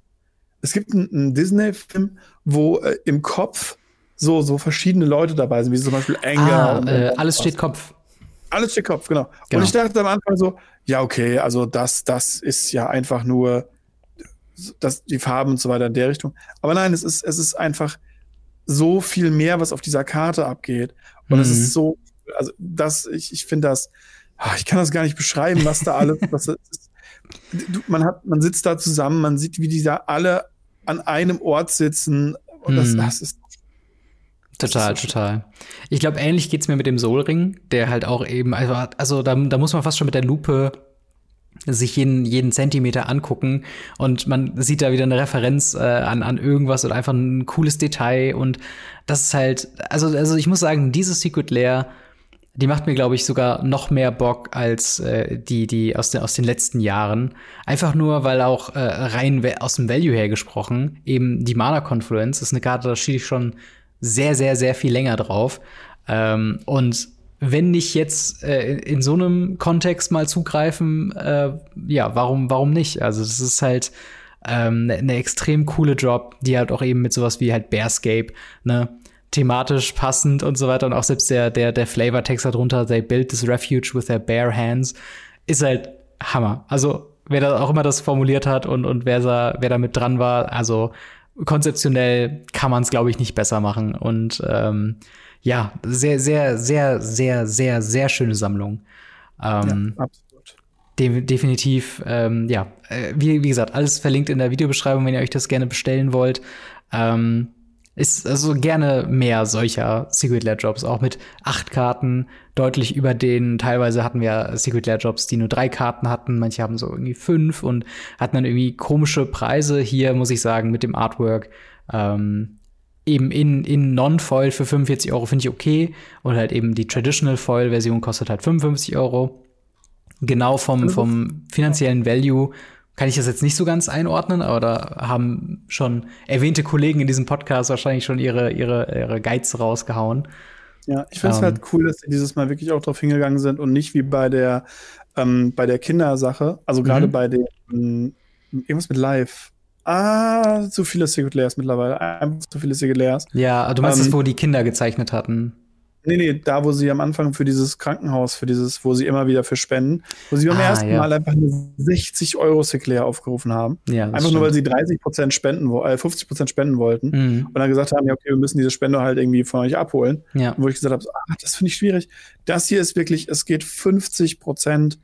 Es gibt einen, einen Disney-Film, wo äh, im Kopf so, so verschiedene Leute dabei sind, wie zum Beispiel Anger. Ah, äh, alles steht Kopf. Alles steht Kopf, genau. genau. Und ich dachte am Anfang so, ja, okay, also das, das ist ja einfach nur das, die Farben und so weiter in der Richtung. Aber nein, es ist, es ist einfach so viel mehr, was auf dieser Karte abgeht. Und mhm. es ist so, also das, ich, ich finde das, ah, ich kann das gar nicht beschreiben, was da alles, was ist. Man hat, man sitzt da zusammen, man sieht, wie die da alle an einem Ort sitzen. Und das, mhm. das ist Total, so total. Ich glaube, ähnlich geht's mir mit dem Soul Ring, der halt auch eben, also, also da, da muss man fast schon mit der Lupe sich jeden, jeden Zentimeter angucken und man sieht da wieder eine Referenz äh, an, an irgendwas oder einfach ein cooles Detail und das ist halt, also, also ich muss sagen, diese Secret Lair, die macht mir, glaube ich, sogar noch mehr Bock als äh, die, die aus, den aus den letzten Jahren. Einfach nur, weil auch äh, rein aus dem Value her gesprochen, eben die Mana Confluence ist eine Karte, da stehe ich schon sehr, sehr, sehr viel länger drauf. Ähm, und wenn nicht jetzt äh, in so einem Kontext mal zugreifen, äh, ja, warum, warum nicht? Also, das ist halt ähm, eine ne extrem coole Job, die halt auch eben mit sowas wie halt Bearscape, ne, thematisch passend und so weiter. Und auch selbst der, der, der Flavortext darunter, they built this refuge with their bare hands, ist halt Hammer. Also, wer da auch immer das formuliert hat und, und wer da, wer da mit dran war, also konzeptionell kann man es, glaube ich, nicht besser machen. Und ähm, ja, sehr, sehr, sehr, sehr, sehr, sehr schöne Sammlung. Ähm, ja, absolut. De definitiv, ähm, ja, äh, wie, wie gesagt, alles verlinkt in der Videobeschreibung, wenn ihr euch das gerne bestellen wollt. Ähm, ist also gerne mehr solcher Secret Lair Jobs, auch mit acht Karten, deutlich über den. Teilweise hatten wir Secret Lair Jobs, die nur drei Karten hatten, manche haben so irgendwie fünf und hatten dann irgendwie komische Preise. Hier muss ich sagen, mit dem Artwork ähm, eben in, in Non-Foil für 45 Euro finde ich okay. Und halt eben die Traditional Foil-Version kostet halt 55 Euro. Genau vom, vom finanziellen Value kann ich das jetzt nicht so ganz einordnen, aber da haben schon erwähnte Kollegen in diesem Podcast wahrscheinlich schon ihre, ihre, ihre Guides rausgehauen. Ja, ich finde es halt ähm, halt cool, dass sie dieses Mal wirklich auch drauf hingegangen sind und nicht wie bei der, ähm, bei der Kindersache, also gerade mhm. bei den, ähm, irgendwas mit Live. Ah, zu viele Secret Layers mittlerweile. Einfach zu viele Secret Layers. Ja, du meinst ähm, das, wo die Kinder gezeichnet hatten. Nee, nee, da, wo sie am Anfang für dieses Krankenhaus, für dieses, wo sie immer wieder für spenden, wo sie beim ah, ersten ja. Mal einfach eine 60 Euro Sinclair aufgerufen haben. Ja, einfach stimmt. nur, weil sie 30 Prozent spenden, äh, 50 Prozent spenden wollten. Mhm. Und dann gesagt haben, ja, okay, wir müssen diese Spende halt irgendwie von euch abholen. Ja. Und wo ich gesagt habe, so, ah, das finde ich schwierig. Das hier ist wirklich, es geht 50 Prozent.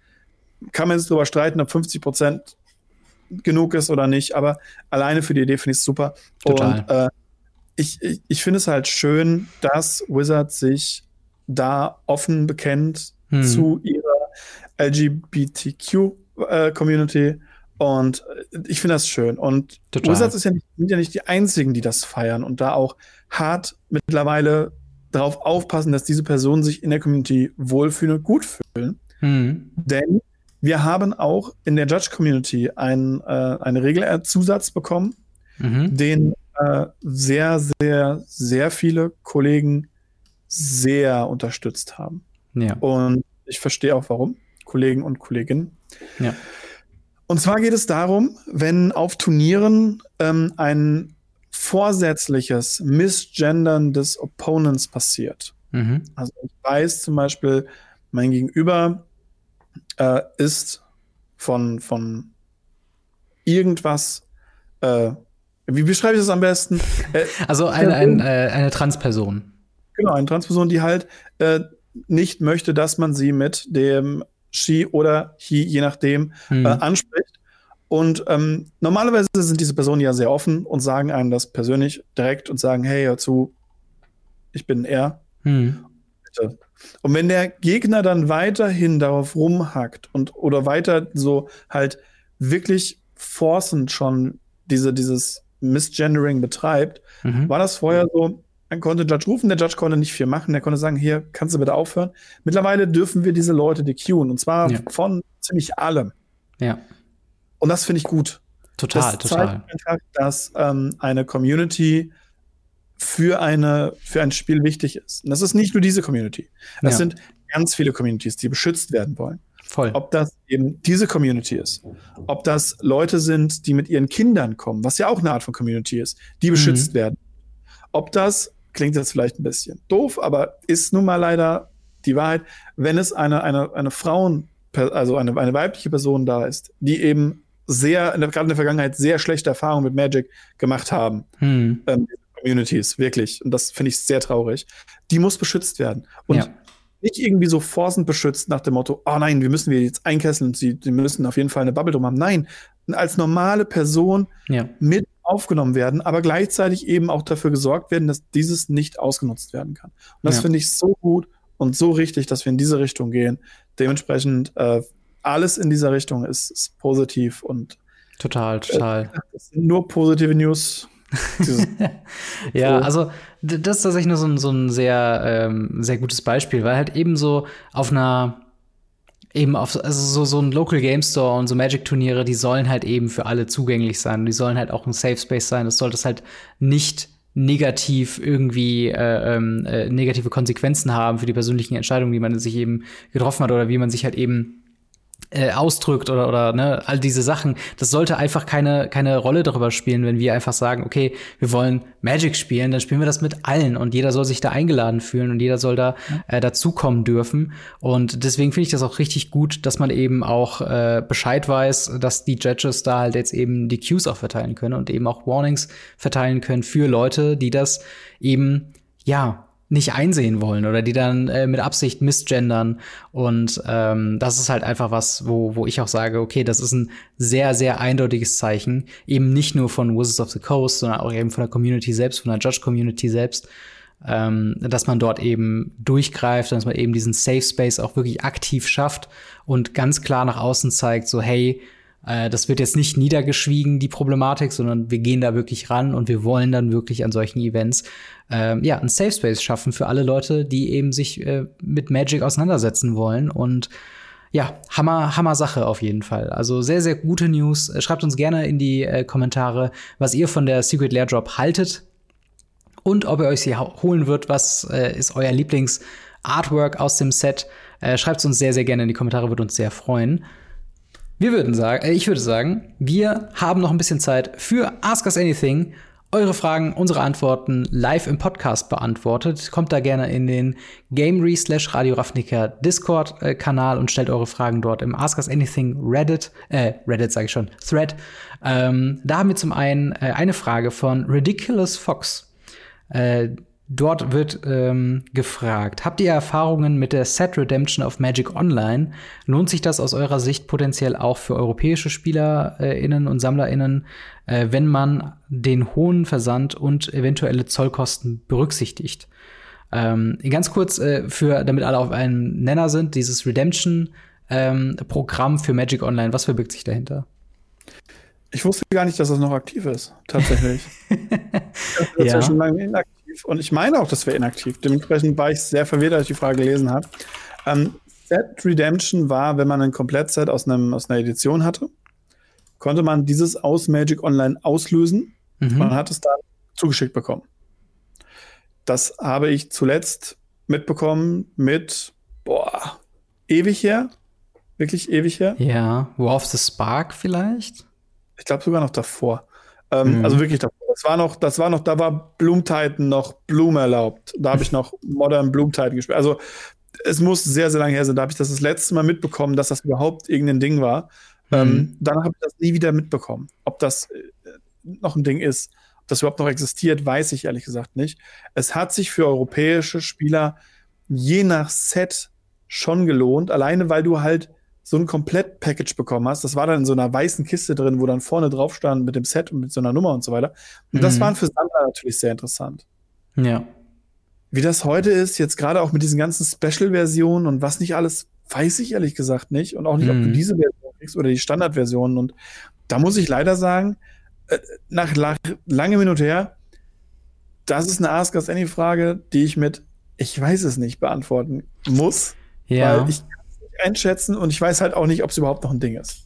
Kann man jetzt drüber streiten, ob 50 Prozent genug ist oder nicht, aber alleine für die Idee finde ich es super. Total. Und äh, ich, ich, ich finde es halt schön, dass Wizard sich da offen bekennt hm. zu ihrer LGBTQ-Community. Äh, und ich finde das schön. Und Total. Wizards ist ja nicht, sind ja nicht die einzigen, die das feiern und da auch hart mittlerweile darauf aufpassen, dass diese Personen sich in der Community wohlfühlen und gut fühlen. Mhm. Denn wir haben auch in der Judge-Community ein, äh, einen Regelzusatz bekommen, mhm. den äh, sehr, sehr, sehr viele Kollegen sehr unterstützt haben. Ja. Und ich verstehe auch warum, Kollegen und Kolleginnen. Ja. Und zwar geht es darum, wenn auf Turnieren ähm, ein vorsätzliches Missgendern des Opponents passiert. Mhm. Also ich weiß zum Beispiel, mein Gegenüber äh, ist von, von irgendwas, äh, wie beschreibe ich das am besten? Äh, also eine, ein, äh, eine Transperson. Genau, eine Transperson, die halt äh, nicht möchte, dass man sie mit dem She oder He, je nachdem, hm. äh, anspricht. Und ähm, normalerweise sind diese Personen ja sehr offen und sagen einem das persönlich direkt und sagen, hey, hör zu, ich bin er. Hm. Bitte. Und wenn der Gegner dann weiterhin darauf rumhackt und oder weiter so halt wirklich forcend schon diese, dieses Misgendering betreibt, mhm. war das vorher so, man konnte Judge rufen, der Judge konnte nicht viel machen, der konnte sagen, hier, kannst du bitte aufhören. Mittlerweile dürfen wir diese Leute dequeuen und zwar ja. von ziemlich allem. Ja. Und das finde ich gut. Total, das total. Zeigt einfach, dass ähm, eine Community für, eine, für ein Spiel wichtig ist. Und das ist nicht nur diese Community. Das ja. sind ganz viele Communities, die beschützt werden wollen. Voll. Ob das eben diese Community ist, ob das Leute sind, die mit ihren Kindern kommen, was ja auch eine Art von Community ist, die beschützt mhm. werden. Ob das, klingt jetzt vielleicht ein bisschen doof, aber ist nun mal leider die Wahrheit, wenn es eine, eine, eine Frauen, also eine, eine weibliche Person da ist, die eben sehr, gerade in der Vergangenheit, sehr schlechte Erfahrungen mit Magic gemacht haben. Mhm. Ähm, Communities, wirklich. Und das finde ich sehr traurig. Die muss beschützt werden. Und ja. Nicht irgendwie so forcend beschützt nach dem Motto, oh nein, wir müssen wir jetzt einkesseln und sie, sie müssen auf jeden Fall eine Bubble drum haben. Nein, als normale Person ja. mit aufgenommen werden, aber gleichzeitig eben auch dafür gesorgt werden, dass dieses nicht ausgenutzt werden kann. Und das ja. finde ich so gut und so richtig, dass wir in diese Richtung gehen. Dementsprechend äh, alles in dieser Richtung ist, ist positiv und total, total. Äh, das sind nur positive News. ja, also das ist tatsächlich nur so ein, so ein sehr, ähm, sehr gutes Beispiel, weil halt eben so auf einer eben auf also so, so ein Local Game Store und so Magic-Turniere, die sollen halt eben für alle zugänglich sein. Und die sollen halt auch ein Safe Space sein. Das sollte es halt nicht negativ irgendwie äh, ähm, äh, negative Konsequenzen haben für die persönlichen Entscheidungen, die man sich eben getroffen hat oder wie man sich halt eben äh, ausdrückt oder oder ne all diese Sachen das sollte einfach keine keine Rolle darüber spielen wenn wir einfach sagen okay wir wollen Magic spielen dann spielen wir das mit allen und jeder soll sich da eingeladen fühlen und jeder soll da äh, dazukommen dürfen. Und deswegen finde ich das auch richtig gut dass man eben auch äh, Bescheid weiß dass die Judges da halt jetzt eben die Cues auch verteilen können und eben auch Warnings verteilen können für Leute die das eben ja nicht einsehen wollen oder die dann äh, mit Absicht misgendern. Und ähm, das ist halt einfach was, wo, wo ich auch sage, okay, das ist ein sehr, sehr eindeutiges Zeichen. Eben nicht nur von Wizards of the Coast, sondern auch eben von der Community selbst, von der Judge-Community selbst, ähm, dass man dort eben durchgreift, dass man eben diesen Safe Space auch wirklich aktiv schafft und ganz klar nach außen zeigt, so hey, äh, das wird jetzt nicht niedergeschwiegen, die Problematik, sondern wir gehen da wirklich ran und wir wollen dann wirklich an solchen Events ähm, ja, ein Safe Space schaffen für alle Leute, die eben sich äh, mit Magic auseinandersetzen wollen und ja, Hammer, Hammer Sache auf jeden Fall. Also sehr, sehr gute News. Schreibt uns gerne in die äh, Kommentare, was ihr von der Secret Lair Drop haltet und ob ihr euch sie holen wird. Was äh, ist euer Lieblings-Artwork aus dem Set? Äh, Schreibt es uns sehr, sehr gerne in die Kommentare, würde uns sehr freuen. Wir würden sagen, äh, ich würde sagen, wir haben noch ein bisschen Zeit für Ask Us Anything eure Fragen, unsere Antworten live im Podcast beantwortet. Kommt da gerne in den Gamery slash Radio Ravnica Discord-Kanal und stellt eure Fragen dort im Ask Us Anything Reddit, äh, Reddit sage ich schon, Thread. Ähm, da haben wir zum einen äh, eine Frage von Ridiculous Fox. Äh, Dort wird ähm, gefragt, habt ihr Erfahrungen mit der Set Redemption auf Magic Online? Lohnt sich das aus eurer Sicht potenziell auch für europäische SpielerInnen und SammlerInnen, äh, wenn man den hohen Versand und eventuelle Zollkosten berücksichtigt? Ähm, ganz kurz, äh, für, damit alle auf einem Nenner sind, dieses Redemption-Programm ähm, für Magic Online, was verbirgt sich dahinter? Ich wusste gar nicht, dass das noch aktiv ist, tatsächlich. das ist ja. ja schon lange inaktiv inaktiv und ich meine auch, das wäre inaktiv. Dementsprechend war ich sehr verwirrt, als ich die Frage gelesen habe. Ähm, Set Redemption war, wenn man ein Komplettset aus, einem, aus einer Edition hatte, konnte man dieses aus Magic Online auslösen mhm. und hat es dann zugeschickt bekommen. Das habe ich zuletzt mitbekommen mit, boah, ewig her. Wirklich ewig her. Ja, War of the Spark vielleicht? Ich glaube sogar noch davor. Ähm, mhm. Also wirklich davor. Das war noch, das war noch, da war Bloom Titan noch Bloom erlaubt. Da habe ich noch Modern Bloom Titan gespielt. Also es muss sehr, sehr lange her sein. Da habe ich das das letzte Mal mitbekommen, dass das überhaupt irgendein Ding war. Mhm. Ähm, dann habe ich das nie wieder mitbekommen. Ob das äh, noch ein Ding ist, ob das überhaupt noch existiert, weiß ich ehrlich gesagt nicht. Es hat sich für europäische Spieler je nach Set schon gelohnt, alleine weil du halt so ein Komplett-Package bekommen hast. Das war dann in so einer weißen Kiste drin, wo dann vorne drauf stand mit dem Set und mit so einer Nummer und so weiter. Und mhm. das waren für Sammler natürlich sehr interessant. Ja. Wie das heute ist, jetzt gerade auch mit diesen ganzen Special-Versionen und was nicht alles, weiß ich ehrlich gesagt nicht. Und auch nicht, mhm. ob du mhm. diese Version kriegst oder die Standard-Versionen. Und da muss ich leider sagen, äh, nach la langem Hin und her, das ist eine Ask Us Any-Frage, die ich mit ich weiß es nicht beantworten muss. Ja. Weil ich einschätzen und ich weiß halt auch nicht, ob es überhaupt noch ein Ding ist.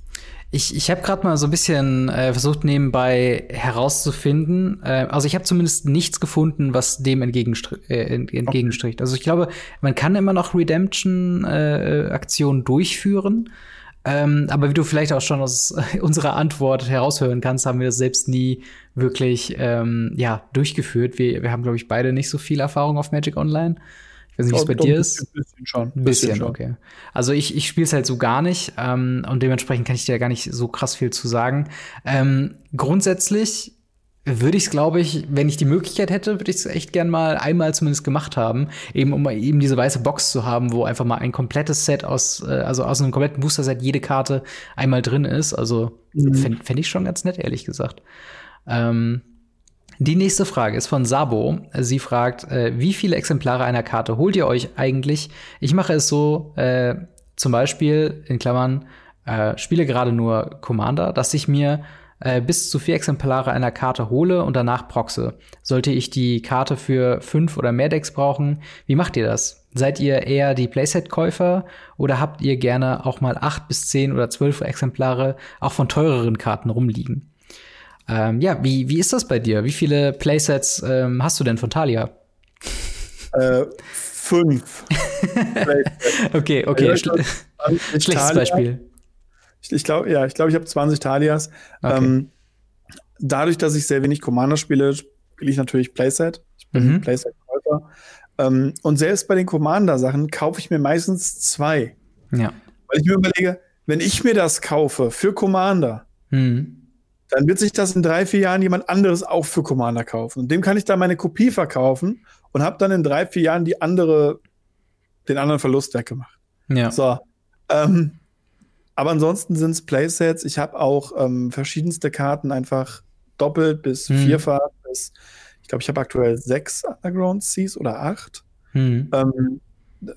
Ich, ich habe gerade mal so ein bisschen äh, versucht nebenbei herauszufinden. Äh, also ich habe zumindest nichts gefunden, was dem entgegenstri äh, entgegenstricht. Also ich glaube, man kann immer noch Redemption-Aktionen äh, durchführen. Ähm, aber wie du vielleicht auch schon aus unserer Antwort heraushören kannst, haben wir das selbst nie wirklich ähm, ja, durchgeführt. Wir, wir haben, glaube ich, beide nicht so viel Erfahrung auf Magic Online weiß nicht, wie es bei dir ist. Ein bisschen schon. Ein bisschen, bisschen okay. Also ich, ich spiele es halt so gar nicht ähm, und dementsprechend kann ich dir gar nicht so krass viel zu sagen. Ähm, grundsätzlich würde ich es, glaube ich, wenn ich die Möglichkeit hätte, würde ich es echt gern mal einmal zumindest gemacht haben, eben um eben diese weiße Box zu haben, wo einfach mal ein komplettes Set aus, äh, also aus einem kompletten Booster-Set jede Karte einmal drin ist. Also mhm. fände fänd ich schon ganz nett, ehrlich gesagt. Ähm, die nächste Frage ist von Sabo. Sie fragt, äh, wie viele Exemplare einer Karte holt ihr euch eigentlich? Ich mache es so, äh, zum Beispiel, in Klammern, äh, spiele gerade nur Commander, dass ich mir äh, bis zu vier Exemplare einer Karte hole und danach proxe. Sollte ich die Karte für fünf oder mehr Decks brauchen, wie macht ihr das? Seid ihr eher die Playset-Käufer oder habt ihr gerne auch mal acht bis zehn oder zwölf Exemplare auch von teureren Karten rumliegen? Ähm, ja, wie, wie ist das bei dir? Wie viele Playsets ähm, hast du denn von Talia? Äh, fünf. okay, okay. Schl Schlechtes Talia. Beispiel. Ich, ich glaube, ja, ich glaube, ich habe 20 Talias. Okay. Ähm, dadurch, dass ich sehr wenig Commander spiele, spiele ich natürlich Playset. Ich bin mhm. Playset-Käufer. Ähm, und selbst bei den Commander-Sachen kaufe ich mir meistens zwei. Ja. Weil ich mir überlege, wenn ich mir das kaufe für Commander, mhm dann wird sich das in drei, vier Jahren jemand anderes auch für Commander kaufen. Und dem kann ich dann meine Kopie verkaufen und habe dann in drei, vier Jahren die andere, den anderen Verlust weggemacht. Ja. So. Ähm, aber ansonsten sind es Playsets. Ich habe auch ähm, verschiedenste Karten einfach doppelt bis hm. vierfach bis, ich glaube, ich habe aktuell sechs Underground Seas oder acht. Hm. Ähm,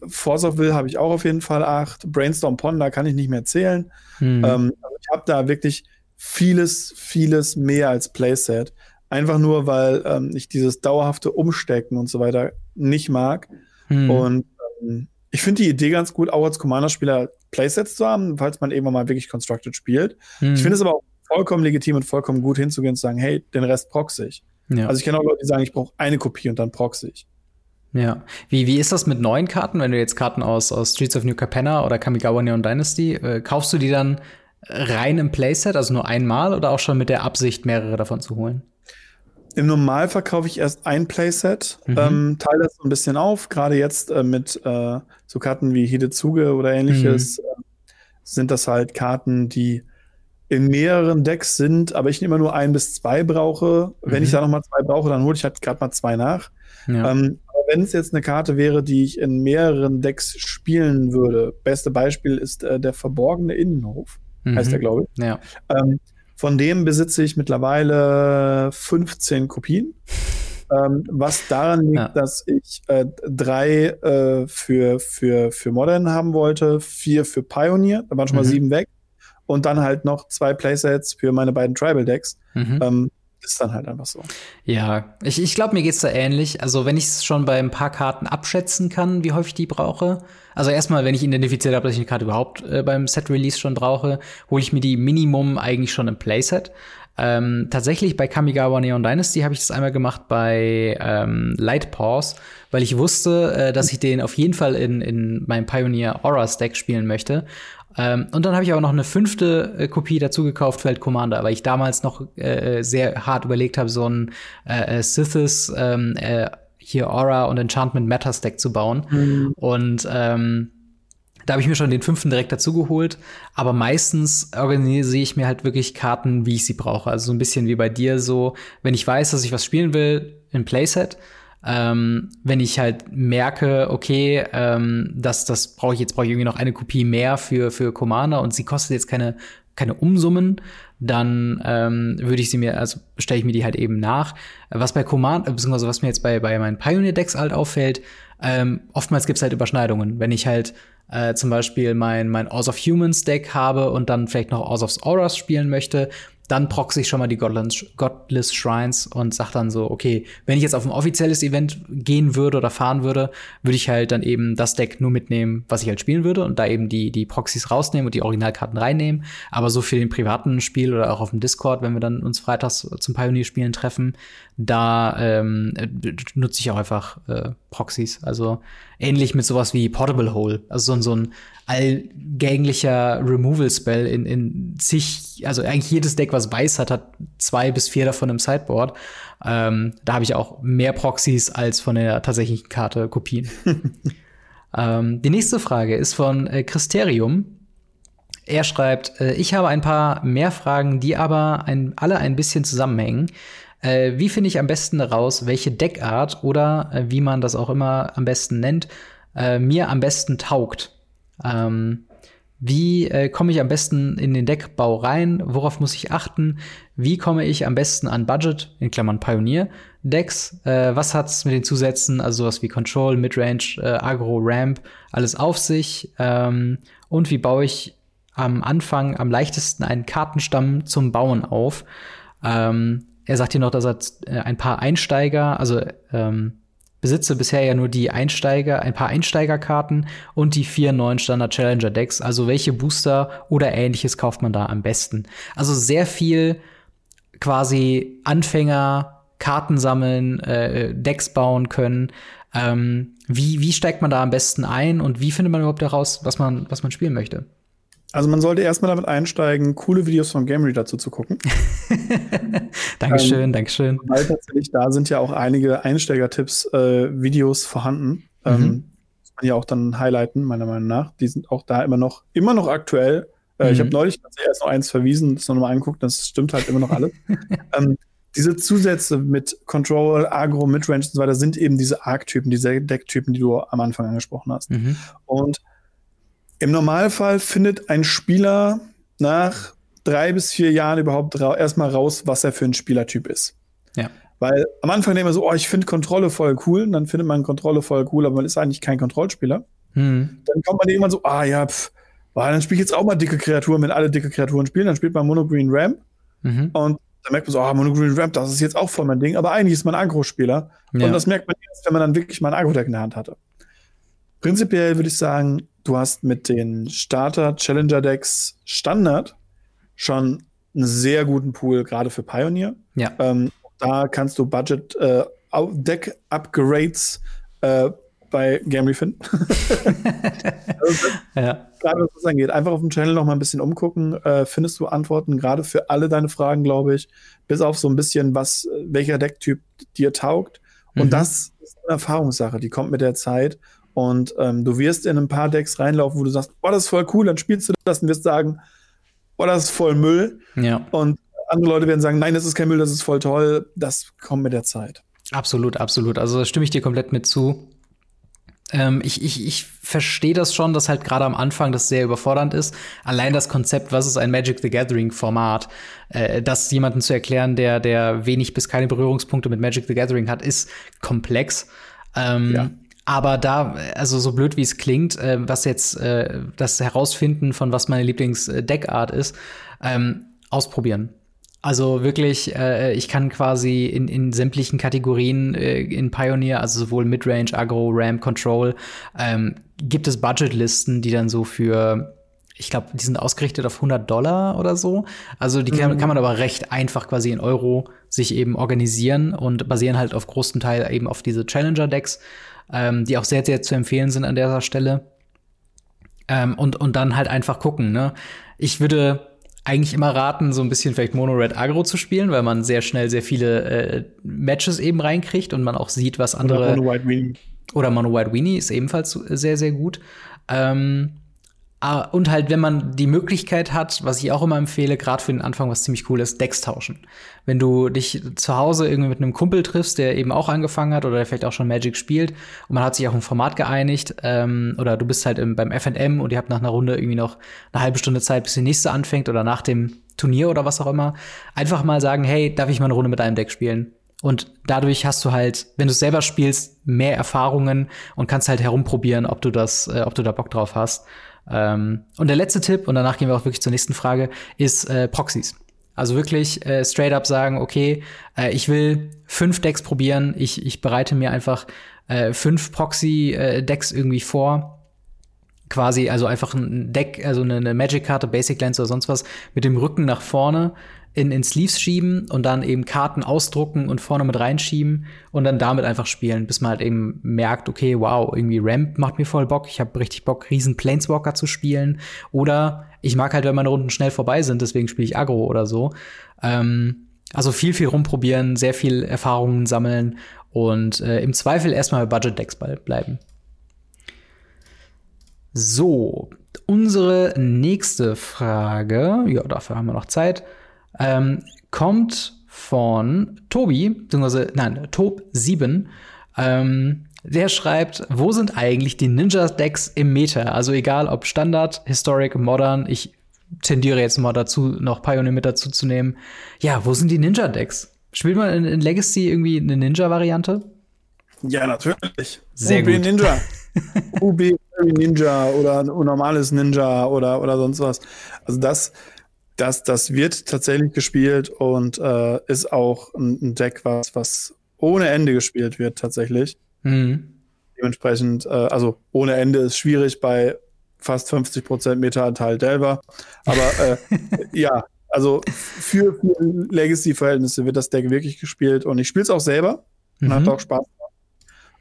Force of Will habe ich auch auf jeden Fall acht. Brainstorm Pond, da kann ich nicht mehr zählen. Hm. Ähm, also ich habe da wirklich vieles, vieles mehr als Playset. Einfach nur, weil ähm, ich dieses dauerhafte Umstecken und so weiter nicht mag. Hm. Und ähm, ich finde die Idee ganz gut, auch als Commander-Spieler Playsets zu haben, falls man irgendwann mal wirklich Constructed spielt. Hm. Ich finde es aber auch vollkommen legitim und vollkommen gut hinzugehen und zu sagen, hey, den Rest proxy ich. Ja. Also ich kenne auch Leute, die sagen, ich brauche eine Kopie und dann proxy ich. Ja. Wie, wie ist das mit neuen Karten, wenn du jetzt Karten aus, aus Streets of New Capenna oder Kamigawa Neon Dynasty, äh, kaufst du die dann rein im Playset, also nur einmal oder auch schon mit der Absicht, mehrere davon zu holen? Im Normal verkaufe ich erst ein Playset, mhm. ähm, teile das so ein bisschen auf. Gerade jetzt äh, mit äh, so Karten wie Hidezuge oder ähnliches mhm. äh, sind das halt Karten, die in mehreren Decks sind, aber ich immer nur ein bis zwei brauche. Mhm. Wenn ich mhm. da noch mal zwei brauche, dann hole ich halt gerade mal zwei nach. Ja. Ähm, aber wenn es jetzt eine Karte wäre, die ich in mehreren Decks spielen würde, beste Beispiel ist äh, der verborgene Innenhof mhm. heißt der, glaube ich. Ja. Ähm, von dem besitze ich mittlerweile 15 Kopien. Ähm, was daran liegt, ja. dass ich äh, drei äh, für, für, für Modern haben wollte, vier für Pioneer, da waren schon mal mhm. sieben weg. Und dann halt noch zwei Playsets für meine beiden Tribal Decks. Mhm. Ähm, ist dann halt einfach so. Ja, ich, ich glaube, mir geht's da ähnlich. Also, wenn ich es schon bei ein paar Karten abschätzen kann, wie häufig die brauche. Also erstmal, wenn ich identifiziert habe, dass ich eine Karte überhaupt äh, beim Set-Release schon brauche, hole ich mir die Minimum eigentlich schon im Playset. Ähm, tatsächlich bei Kamigawa Neon Dynasty habe ich das einmal gemacht bei ähm, Light Pause, weil ich wusste, äh, dass ich den auf jeden Fall in, in meinem Pioneer Aura Stack spielen möchte. Ähm, und dann habe ich aber noch eine fünfte äh, Kopie dazu gekauft für Feld Commander, weil ich damals noch äh, sehr hart überlegt habe, so ein äh, äh Sithis ähm, äh, hier Aura und Enchantment Meta Stack zu bauen. Mhm. Und ähm, da habe ich mir schon den fünften direkt dazu geholt, aber meistens organisiere ich mir halt wirklich Karten, wie ich sie brauche. Also so ein bisschen wie bei dir so, wenn ich weiß, dass ich was spielen will, im Playset, ähm, wenn ich halt merke, okay, ähm, das, das brauche ich jetzt, brauche ich irgendwie noch eine Kopie mehr für, für Commander und sie kostet jetzt keine, keine Umsummen, dann ähm, würde ich sie mir, also stelle ich mir die halt eben nach. Was bei Commander, beziehungsweise was mir jetzt bei, bei meinen Pioneer-Decks halt auffällt, ähm, oftmals gibt's halt Überschneidungen. Wenn ich halt äh, zum Beispiel mein, mein Oz of Humans Deck habe und dann vielleicht noch Oz of Auras spielen möchte, dann proxy ich schon mal die Godless, Shrines und sag dann so, okay, wenn ich jetzt auf ein offizielles Event gehen würde oder fahren würde, würde ich halt dann eben das Deck nur mitnehmen, was ich halt spielen würde und da eben die, die Proxys rausnehmen und die Originalkarten reinnehmen. Aber so für den privaten Spiel oder auch auf dem Discord, wenn wir dann uns freitags zum Pioneer-Spielen treffen, da ähm, nutze ich auch einfach äh, Proxys. Also ähnlich mit sowas wie Portable Hole. Also so, so ein allgänglicher Removal-Spell in, in zig, also eigentlich jedes Deck, was weiß hat, hat zwei bis vier davon im Sideboard. Ähm, da habe ich auch mehr Proxys als von der tatsächlichen Karte Kopien. ähm, die nächste Frage ist von äh, Christerium. Er schreibt, äh, ich habe ein paar mehr Fragen, die aber ein, alle ein bisschen zusammenhängen. Äh, wie finde ich am besten heraus, welche Deckart oder äh, wie man das auch immer am besten nennt, äh, mir am besten taugt? Ähm, wie äh, komme ich am besten in den Deckbau rein? Worauf muss ich achten? Wie komme ich am besten an Budget, in Klammern Pioneer, Decks? Äh, was hat's mit den Zusätzen, also sowas wie Control, Midrange, äh, Agro, Ramp, alles auf sich? Ähm, und wie baue ich am Anfang am leichtesten einen Kartenstamm zum Bauen auf? Ähm, er sagt hier noch, dass er äh, ein paar Einsteiger, also ähm, besitze bisher ja nur die Einsteiger, ein paar Einsteigerkarten und die vier neuen Standard Challenger Decks. Also welche Booster oder ähnliches kauft man da am besten? Also sehr viel quasi Anfänger Karten sammeln, äh, Decks bauen können. Ähm, wie, wie steigt man da am besten ein und wie findet man überhaupt heraus, was man, was man spielen möchte? Also man sollte erstmal damit einsteigen, coole Videos von Gamery dazu zu gucken. Dankeschön, ähm, Dankeschön. Weil tatsächlich da sind ja auch einige Einsteiger-Tipps, äh, Videos vorhanden. Ähm, mhm. Ähm, muss man ja auch dann highlighten, meiner Meinung nach. Die sind auch da immer noch, immer noch aktuell. Äh, mhm. Ich habe neulich erst noch eins verwiesen, das noch mal angeguckt, das stimmt halt immer noch alles. ähm, diese Zusätze mit Control, Agro, Midrange und so weiter sind eben diese Arc-Typen, diese Deck-Typen, die du am Anfang angesprochen hast. Mhm. Und im Normalfall findet ein Spieler nach drei bis vier Jahren überhaupt ra erstmal raus, was er für ein Spielertyp ist. Ja. Weil am Anfang denkt man so, oh, ich finde Kontrolle voll cool, und dann findet man Kontrolle voll cool, aber man ist eigentlich kein Kontrollspieler. Hm. Dann kommt man irgendwann so, ah ja, pff, boah, dann spiele ich jetzt auch mal dicke Kreaturen, wenn alle dicke Kreaturen spielen, dann spielt man Mono Green Ramp. Mhm. Und dann merkt man so, ah, Mono Green Ramp, das ist jetzt auch voll mein Ding, aber eigentlich ist man Agro-Spieler. Ja. Und das merkt man erst, wenn man dann wirklich mal ein Agro-Deck in der Hand hatte. Prinzipiell würde ich sagen, du hast mit den Starter Challenger Decks Standard schon einen sehr guten Pool, gerade für Pioneer. Ja. Ähm, da kannst du Budget äh, Deck Upgrades äh, bei Gamry finden. also, ja. Gerade was das angeht. Einfach auf dem Channel noch mal ein bisschen umgucken. Äh, findest du Antworten gerade für alle deine Fragen, glaube ich. Bis auf so ein bisschen, was, welcher Decktyp dir taugt. Und mhm. das ist eine Erfahrungssache, die kommt mit der Zeit. Und ähm, du wirst in ein paar Decks reinlaufen, wo du sagst, boah, das ist voll cool, dann spielst du das und wirst sagen, boah, das ist voll Müll. Ja. Und andere Leute werden sagen, nein, das ist kein Müll, das ist voll toll. Das kommt mit der Zeit. Absolut, absolut. Also da stimme ich dir komplett mit zu. Ähm, ich ich, ich verstehe das schon, dass halt gerade am Anfang das sehr überfordernd ist. Allein das Konzept, was ist ein Magic the Gathering Format, äh, das jemanden zu erklären, der, der wenig bis keine Berührungspunkte mit Magic the Gathering hat, ist komplex. Ähm, ja. Aber da, also so blöd wie es klingt, äh, was jetzt äh, das Herausfinden von was meine Lieblings-Deckart ist, ähm, ausprobieren. Also wirklich, äh, ich kann quasi in, in sämtlichen Kategorien äh, in Pioneer, also sowohl Midrange, Agro, Ramp, Control, ähm, gibt es Budgetlisten, die dann so für ich glaube, die sind ausgerichtet auf 100 Dollar oder so. Also die kann, mhm. kann, man aber recht einfach quasi in Euro sich eben organisieren und basieren halt auf großem Teil eben auf diese Challenger-Decks, ähm, die auch sehr, sehr zu empfehlen sind an dieser Stelle. Ähm, und, und dann halt einfach gucken. Ne? Ich würde eigentlich immer raten, so ein bisschen vielleicht Mono Red Agro zu spielen, weil man sehr schnell sehr viele äh, Matches eben reinkriegt und man auch sieht, was andere. Oder Mono White Weenie. Oder Mono White Weenie ist ebenfalls sehr, sehr gut. Ähm, und halt, wenn man die Möglichkeit hat, was ich auch immer empfehle, gerade für den Anfang, was ziemlich cool ist, Decks tauschen. Wenn du dich zu Hause irgendwie mit einem Kumpel triffst, der eben auch angefangen hat oder der vielleicht auch schon Magic spielt und man hat sich auch ein Format geeinigt, ähm, oder du bist halt im, beim FNM und ihr habt nach einer Runde irgendwie noch eine halbe Stunde Zeit, bis die nächste anfängt oder nach dem Turnier oder was auch immer, einfach mal sagen, hey, darf ich mal eine Runde mit deinem Deck spielen? Und dadurch hast du halt, wenn du selber spielst, mehr Erfahrungen und kannst halt herumprobieren, ob du das, äh, ob du da Bock drauf hast. Ähm, und der letzte Tipp, und danach gehen wir auch wirklich zur nächsten Frage, ist äh, Proxys. Also wirklich äh, straight up sagen, okay, äh, ich will fünf Decks probieren, ich, ich bereite mir einfach äh, fünf Proxy-Decks äh, irgendwie vor. Quasi, also einfach ein Deck, also eine, eine Magic-Karte, Basic Lens oder sonst was, mit dem Rücken nach vorne in, in Sleeves schieben und dann eben Karten ausdrucken und vorne mit reinschieben und dann damit einfach spielen, bis man halt eben merkt, okay, wow, irgendwie Ramp macht mir voll Bock, ich habe richtig Bock, riesen Planeswalker zu spielen. Oder ich mag halt, wenn meine Runden schnell vorbei sind, deswegen spiele ich Agro oder so. Ähm, also viel, viel rumprobieren, sehr viel Erfahrungen sammeln und äh, im Zweifel erstmal bei Budget-Decks bleiben. So, unsere nächste Frage, ja, dafür haben wir noch Zeit ähm, kommt von Tobi, beziehungsweise, nein, Tob7. Ähm, der schreibt, wo sind eigentlich die Ninja-Decks im Meta? Also egal ob Standard, Historic, Modern, ich tendiere jetzt mal dazu, noch Pioneer mit dazu zu nehmen. Ja, wo sind die Ninja-Decks? Spielt man in, in, Legacy irgendwie eine Ninja-Variante? Ja, natürlich. Sehr UB gut. Ninja. UB Ninja oder ein normales Ninja oder, oder sonst was. Also das, das, das wird tatsächlich gespielt und äh, ist auch ein, Deck, was, was ohne Ende gespielt wird, tatsächlich. Mhm. Dementsprechend, äh, also ohne Ende ist schwierig bei fast 50 Prozent Meta-Anteil Delver. Aber äh, ja, also für, für Legacy-Verhältnisse wird das Deck wirklich gespielt und ich spiele es auch selber und mhm. hat auch Spaß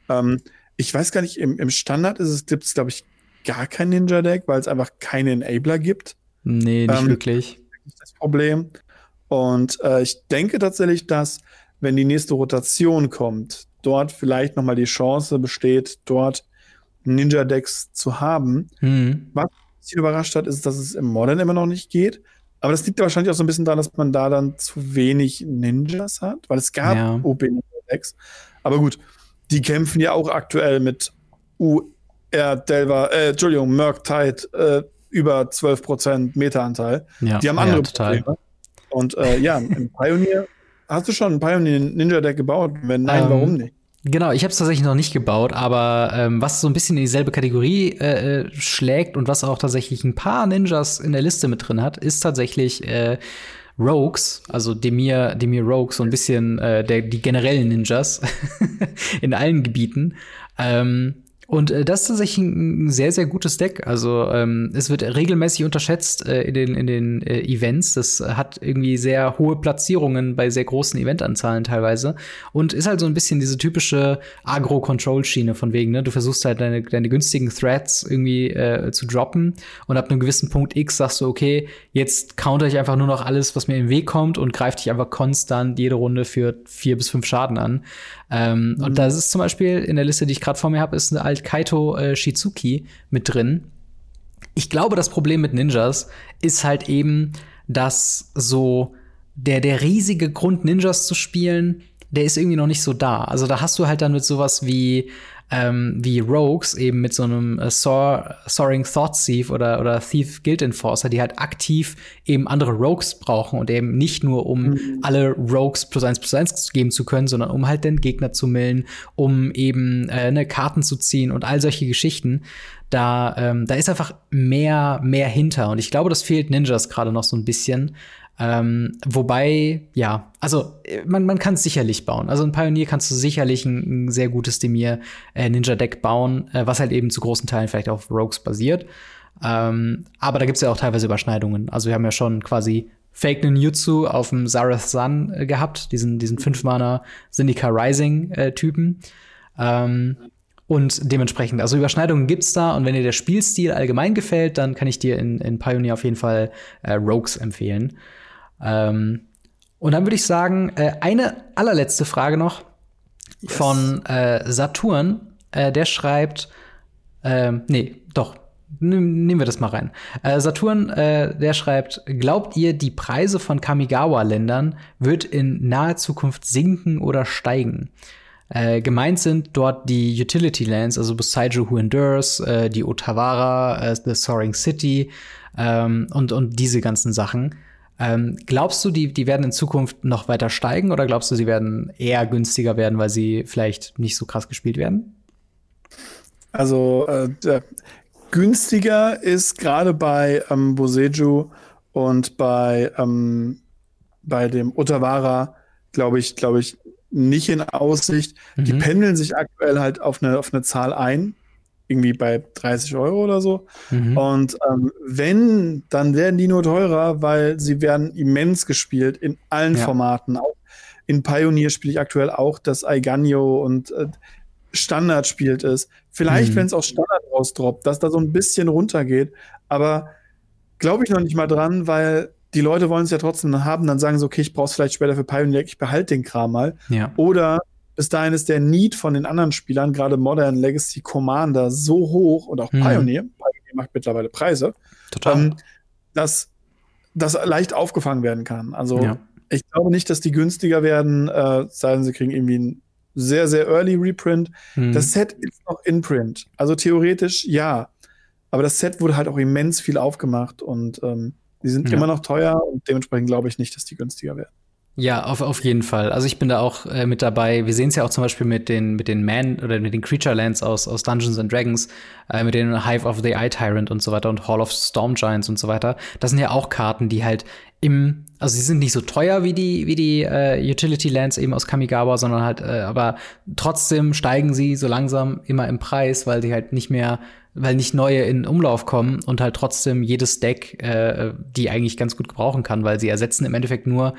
ähm, ich weiß gar nicht, im, im Standard ist es, gibt es, glaube ich, gar kein Ninja-Deck, weil es einfach keine Enabler gibt. Nee, nicht ähm, wirklich das Problem. Und äh, ich denke tatsächlich, dass, wenn die nächste Rotation kommt, dort vielleicht noch mal die Chance besteht, dort Ninja-Decks zu haben. Mhm. Was mich überrascht hat, ist, dass es im Modern immer noch nicht geht. Aber das liegt wahrscheinlich auch so ein bisschen daran, dass man da dann zu wenig Ninjas hat, weil es gab ja. OP-Decks. Aber gut, die kämpfen ja auch aktuell mit UR Delver, äh, Entschuldigung, Merc Tide, äh, über 12% Meta-Anteil. Ja, die haben andere ja, total. Probleme. Und äh, ja, im Pioneer, hast du schon ein Pioneer Ninja Deck gebaut? Wenn nein, ähm, warum nicht? Genau, ich habe es tatsächlich noch nicht gebaut, aber ähm, was so ein bisschen in dieselbe Kategorie äh, äh, schlägt und was auch tatsächlich ein paar Ninjas in der Liste mit drin hat, ist tatsächlich äh, Rogues, also Demir, Demir Rogues, so ein bisschen äh, der, die generellen Ninjas in allen Gebieten. Ähm, und äh, das ist tatsächlich ein sehr, sehr gutes Deck. Also ähm, es wird regelmäßig unterschätzt äh, in den, in den äh, Events. Das hat irgendwie sehr hohe Platzierungen bei sehr großen Eventanzahlen teilweise. Und ist halt so ein bisschen diese typische Agro-Control-Schiene von wegen, ne? Du versuchst halt deine, deine günstigen Threads irgendwie äh, zu droppen und ab einem gewissen Punkt X sagst du, okay, jetzt counter ich einfach nur noch alles, was mir im Weg kommt und greife dich einfach konstant jede Runde für vier bis fünf Schaden an. Ähm, mhm. Und da ist zum Beispiel in der Liste, die ich gerade vor mir habe, ist eine alt Kaito äh, Shizuki mit drin. Ich glaube, das Problem mit Ninjas ist halt eben, dass so der, der riesige Grund, Ninjas zu spielen, der ist irgendwie noch nicht so da. Also da hast du halt dann mit sowas wie ähm, wie Rogues eben mit so einem äh, Soar, Soaring Thought Thief oder, oder Thief Guild Enforcer, die halt aktiv eben andere Rogues brauchen und eben nicht nur, um mhm. alle Rogues plus eins plus eins geben zu können, sondern um halt den Gegner zu millen, um eben äh, ne, Karten zu ziehen und all solche Geschichten. Da, ähm, da ist einfach mehr, mehr hinter. Und ich glaube, das fehlt Ninjas gerade noch so ein bisschen. Ähm, wobei, ja, also man, man kann es sicherlich bauen. Also ein Pioneer kannst du sicherlich ein, ein sehr gutes Demir äh, Ninja Deck bauen, äh, was halt eben zu großen Teilen vielleicht auf Rogues basiert. Ähm, aber da gibt es ja auch teilweise Überschneidungen. Also wir haben ja schon quasi Fake Ninjutsu auf dem Zareth Sun äh, gehabt, diesen, diesen 5-Mana Syndicate Rising-Typen. Äh, ähm, und dementsprechend, also Überschneidungen gibt's da. Und wenn dir der Spielstil allgemein gefällt, dann kann ich dir in, in Pioneer auf jeden Fall äh, Rogues empfehlen. Ähm, und dann würde ich sagen, äh, eine allerletzte Frage noch yes. von äh, Saturn. Äh, der schreibt, äh, nee, doch, nehmen wir das mal rein. Äh, Saturn, äh, der schreibt, glaubt ihr, die Preise von Kamigawa-Ländern wird in naher Zukunft sinken oder steigen? Äh, gemeint sind dort die Utility Lands, also Bosaiju Who Endures, äh, die Otawara, äh, The Soaring City ähm, und, und diese ganzen Sachen. Ähm, glaubst du, die, die werden in Zukunft noch weiter steigen oder glaubst du, sie werden eher günstiger werden, weil sie vielleicht nicht so krass gespielt werden? Also äh, günstiger ist gerade bei ähm, Boseju und bei, ähm, bei dem Otawara, glaube ich, glaube ich, nicht in Aussicht. Mhm. Die pendeln sich aktuell halt auf eine, auf eine Zahl ein, irgendwie bei 30 Euro oder so. Mhm. Und ähm, wenn, dann werden die nur teurer, weil sie werden immens gespielt in allen ja. Formaten. Auch in Pioneer spiele ich aktuell auch das Aiganyo und äh, Standard spielt es. Vielleicht, mhm. wenn es auch Standard rausdroppt, dass da so ein bisschen runtergeht. Aber glaube ich noch nicht mal dran, weil die Leute wollen es ja trotzdem haben. Dann sagen sie, okay, ich brauche es vielleicht später für Pioneer, ich behalte den Kram mal. Ja. Oder bis dahin ist der Need von den anderen Spielern, gerade Modern Legacy Commander, so hoch und auch mhm. Pioneer, Pioneer macht mittlerweile Preise, Total. Ähm, dass das leicht aufgefangen werden kann. Also ja. ich glaube nicht, dass die günstiger werden, äh, sei denn sie kriegen irgendwie ein sehr, sehr early Reprint. Mhm. Das Set ist noch in Print. Also theoretisch ja. Aber das Set wurde halt auch immens viel aufgemacht und ähm, die sind ja. immer noch teuer und dementsprechend glaube ich nicht, dass die günstiger werden. Ja, auf, auf jeden Fall. Also ich bin da auch äh, mit dabei. Wir sehen es ja auch zum Beispiel mit den, mit den Man oder mit den Creature Lands aus, aus Dungeons and Dragons, äh, mit den Hive of the Eye Tyrant und so weiter und Hall of Storm Giants und so weiter. Das sind ja auch Karten, die halt im, also sie sind nicht so teuer wie die, wie die äh, Utility Lands eben aus Kamigawa, sondern halt, äh, aber trotzdem steigen sie so langsam immer im Preis, weil die halt nicht mehr, weil nicht neue in Umlauf kommen und halt trotzdem jedes Deck, äh, die eigentlich ganz gut gebrauchen kann, weil sie ersetzen im Endeffekt nur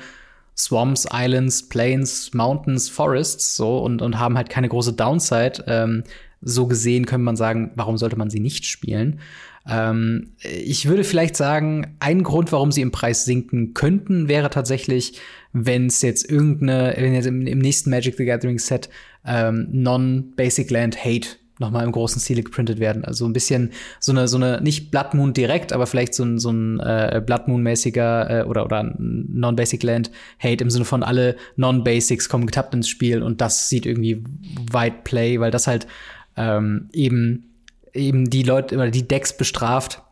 Swamps, Islands, Plains, Mountains, Forests so und, und haben halt keine große Downside. Ähm, so gesehen könnte man sagen, warum sollte man sie nicht spielen? Ähm, ich würde vielleicht sagen, ein Grund, warum sie im Preis sinken könnten, wäre tatsächlich, wenn es jetzt irgendeine, wenn jetzt im, im, nächsten Magic the Gathering Set ähm, Non-Basic Land Hate nochmal im großen Stile geprintet werden. Also ein bisschen so eine, so eine, nicht Blood Moon direkt, aber vielleicht so ein, so ein äh, Blood Moon-mäßiger äh, oder, oder Non-Basic Land Hate im Sinne von alle Non-Basics kommen getappt ins Spiel und das sieht irgendwie Wide Play, weil das halt ähm, eben eben die Leute oder die Decks bestraft,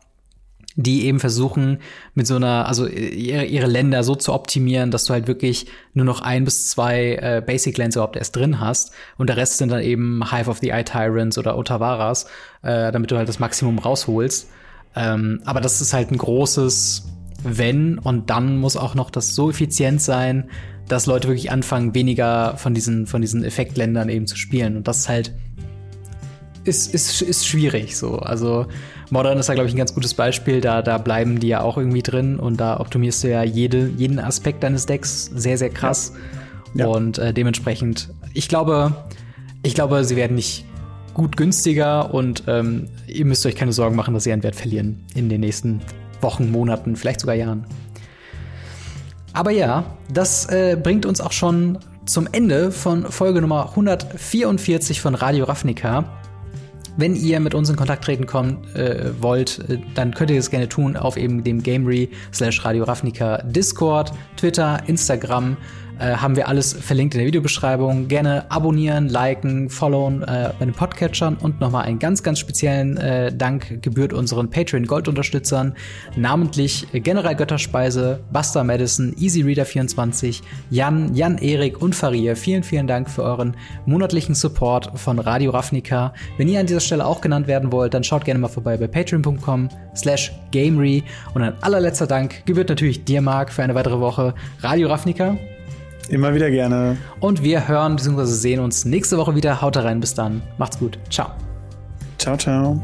die eben versuchen, mit so einer, also ihre, ihre Länder so zu optimieren, dass du halt wirklich nur noch ein bis zwei äh, Basic Lands überhaupt erst drin hast. Und der Rest sind dann eben Hive of the Eye Tyrants oder Otavaras, äh, damit du halt das Maximum rausholst. Ähm, aber das ist halt ein großes Wenn und dann muss auch noch das so effizient sein, dass Leute wirklich anfangen, weniger von diesen, von diesen Effektländern eben zu spielen. Und das ist halt ist, ist, ist schwierig so. Also Modern ist da, glaube ich, ein ganz gutes Beispiel. Da, da bleiben die ja auch irgendwie drin und da optimierst du ja jede, jeden Aspekt deines Decks sehr, sehr krass. Ja. Ja. Und äh, dementsprechend, ich glaube, ich glaube, sie werden nicht gut günstiger und ähm, ihr müsst euch keine Sorgen machen, dass sie einen Wert verlieren in den nächsten Wochen, Monaten, vielleicht sogar Jahren. Aber ja, das äh, bringt uns auch schon zum Ende von Folge Nummer 144 von Radio Ravnica. Wenn ihr mit uns in Kontakt treten kommt, äh, wollt, äh, dann könnt ihr das gerne tun auf eben dem Gamery slash Radio Ravnica Discord, Twitter, Instagram. Äh, haben wir alles verlinkt in der Videobeschreibung. Gerne abonnieren, liken, followen äh, bei den Podcatchern und nochmal einen ganz, ganz speziellen äh, Dank gebührt unseren Patreon Gold-Unterstützern, namentlich äh, General Götterspeise, Buster Madison, EasyReader24, Jan, Jan Erik und Faria. Vielen, vielen Dank für euren monatlichen Support von Radio Ravnica. Wenn ihr an dieser Stelle auch genannt werden wollt, dann schaut gerne mal vorbei bei patreon.com slash gamery. Und ein allerletzter Dank gebührt natürlich dir, Marc, für eine weitere Woche Radio Ravnica. Immer wieder gerne. Und wir hören bzw. sehen uns nächste Woche wieder. Haut rein, bis dann. Macht's gut. Ciao. Ciao, ciao.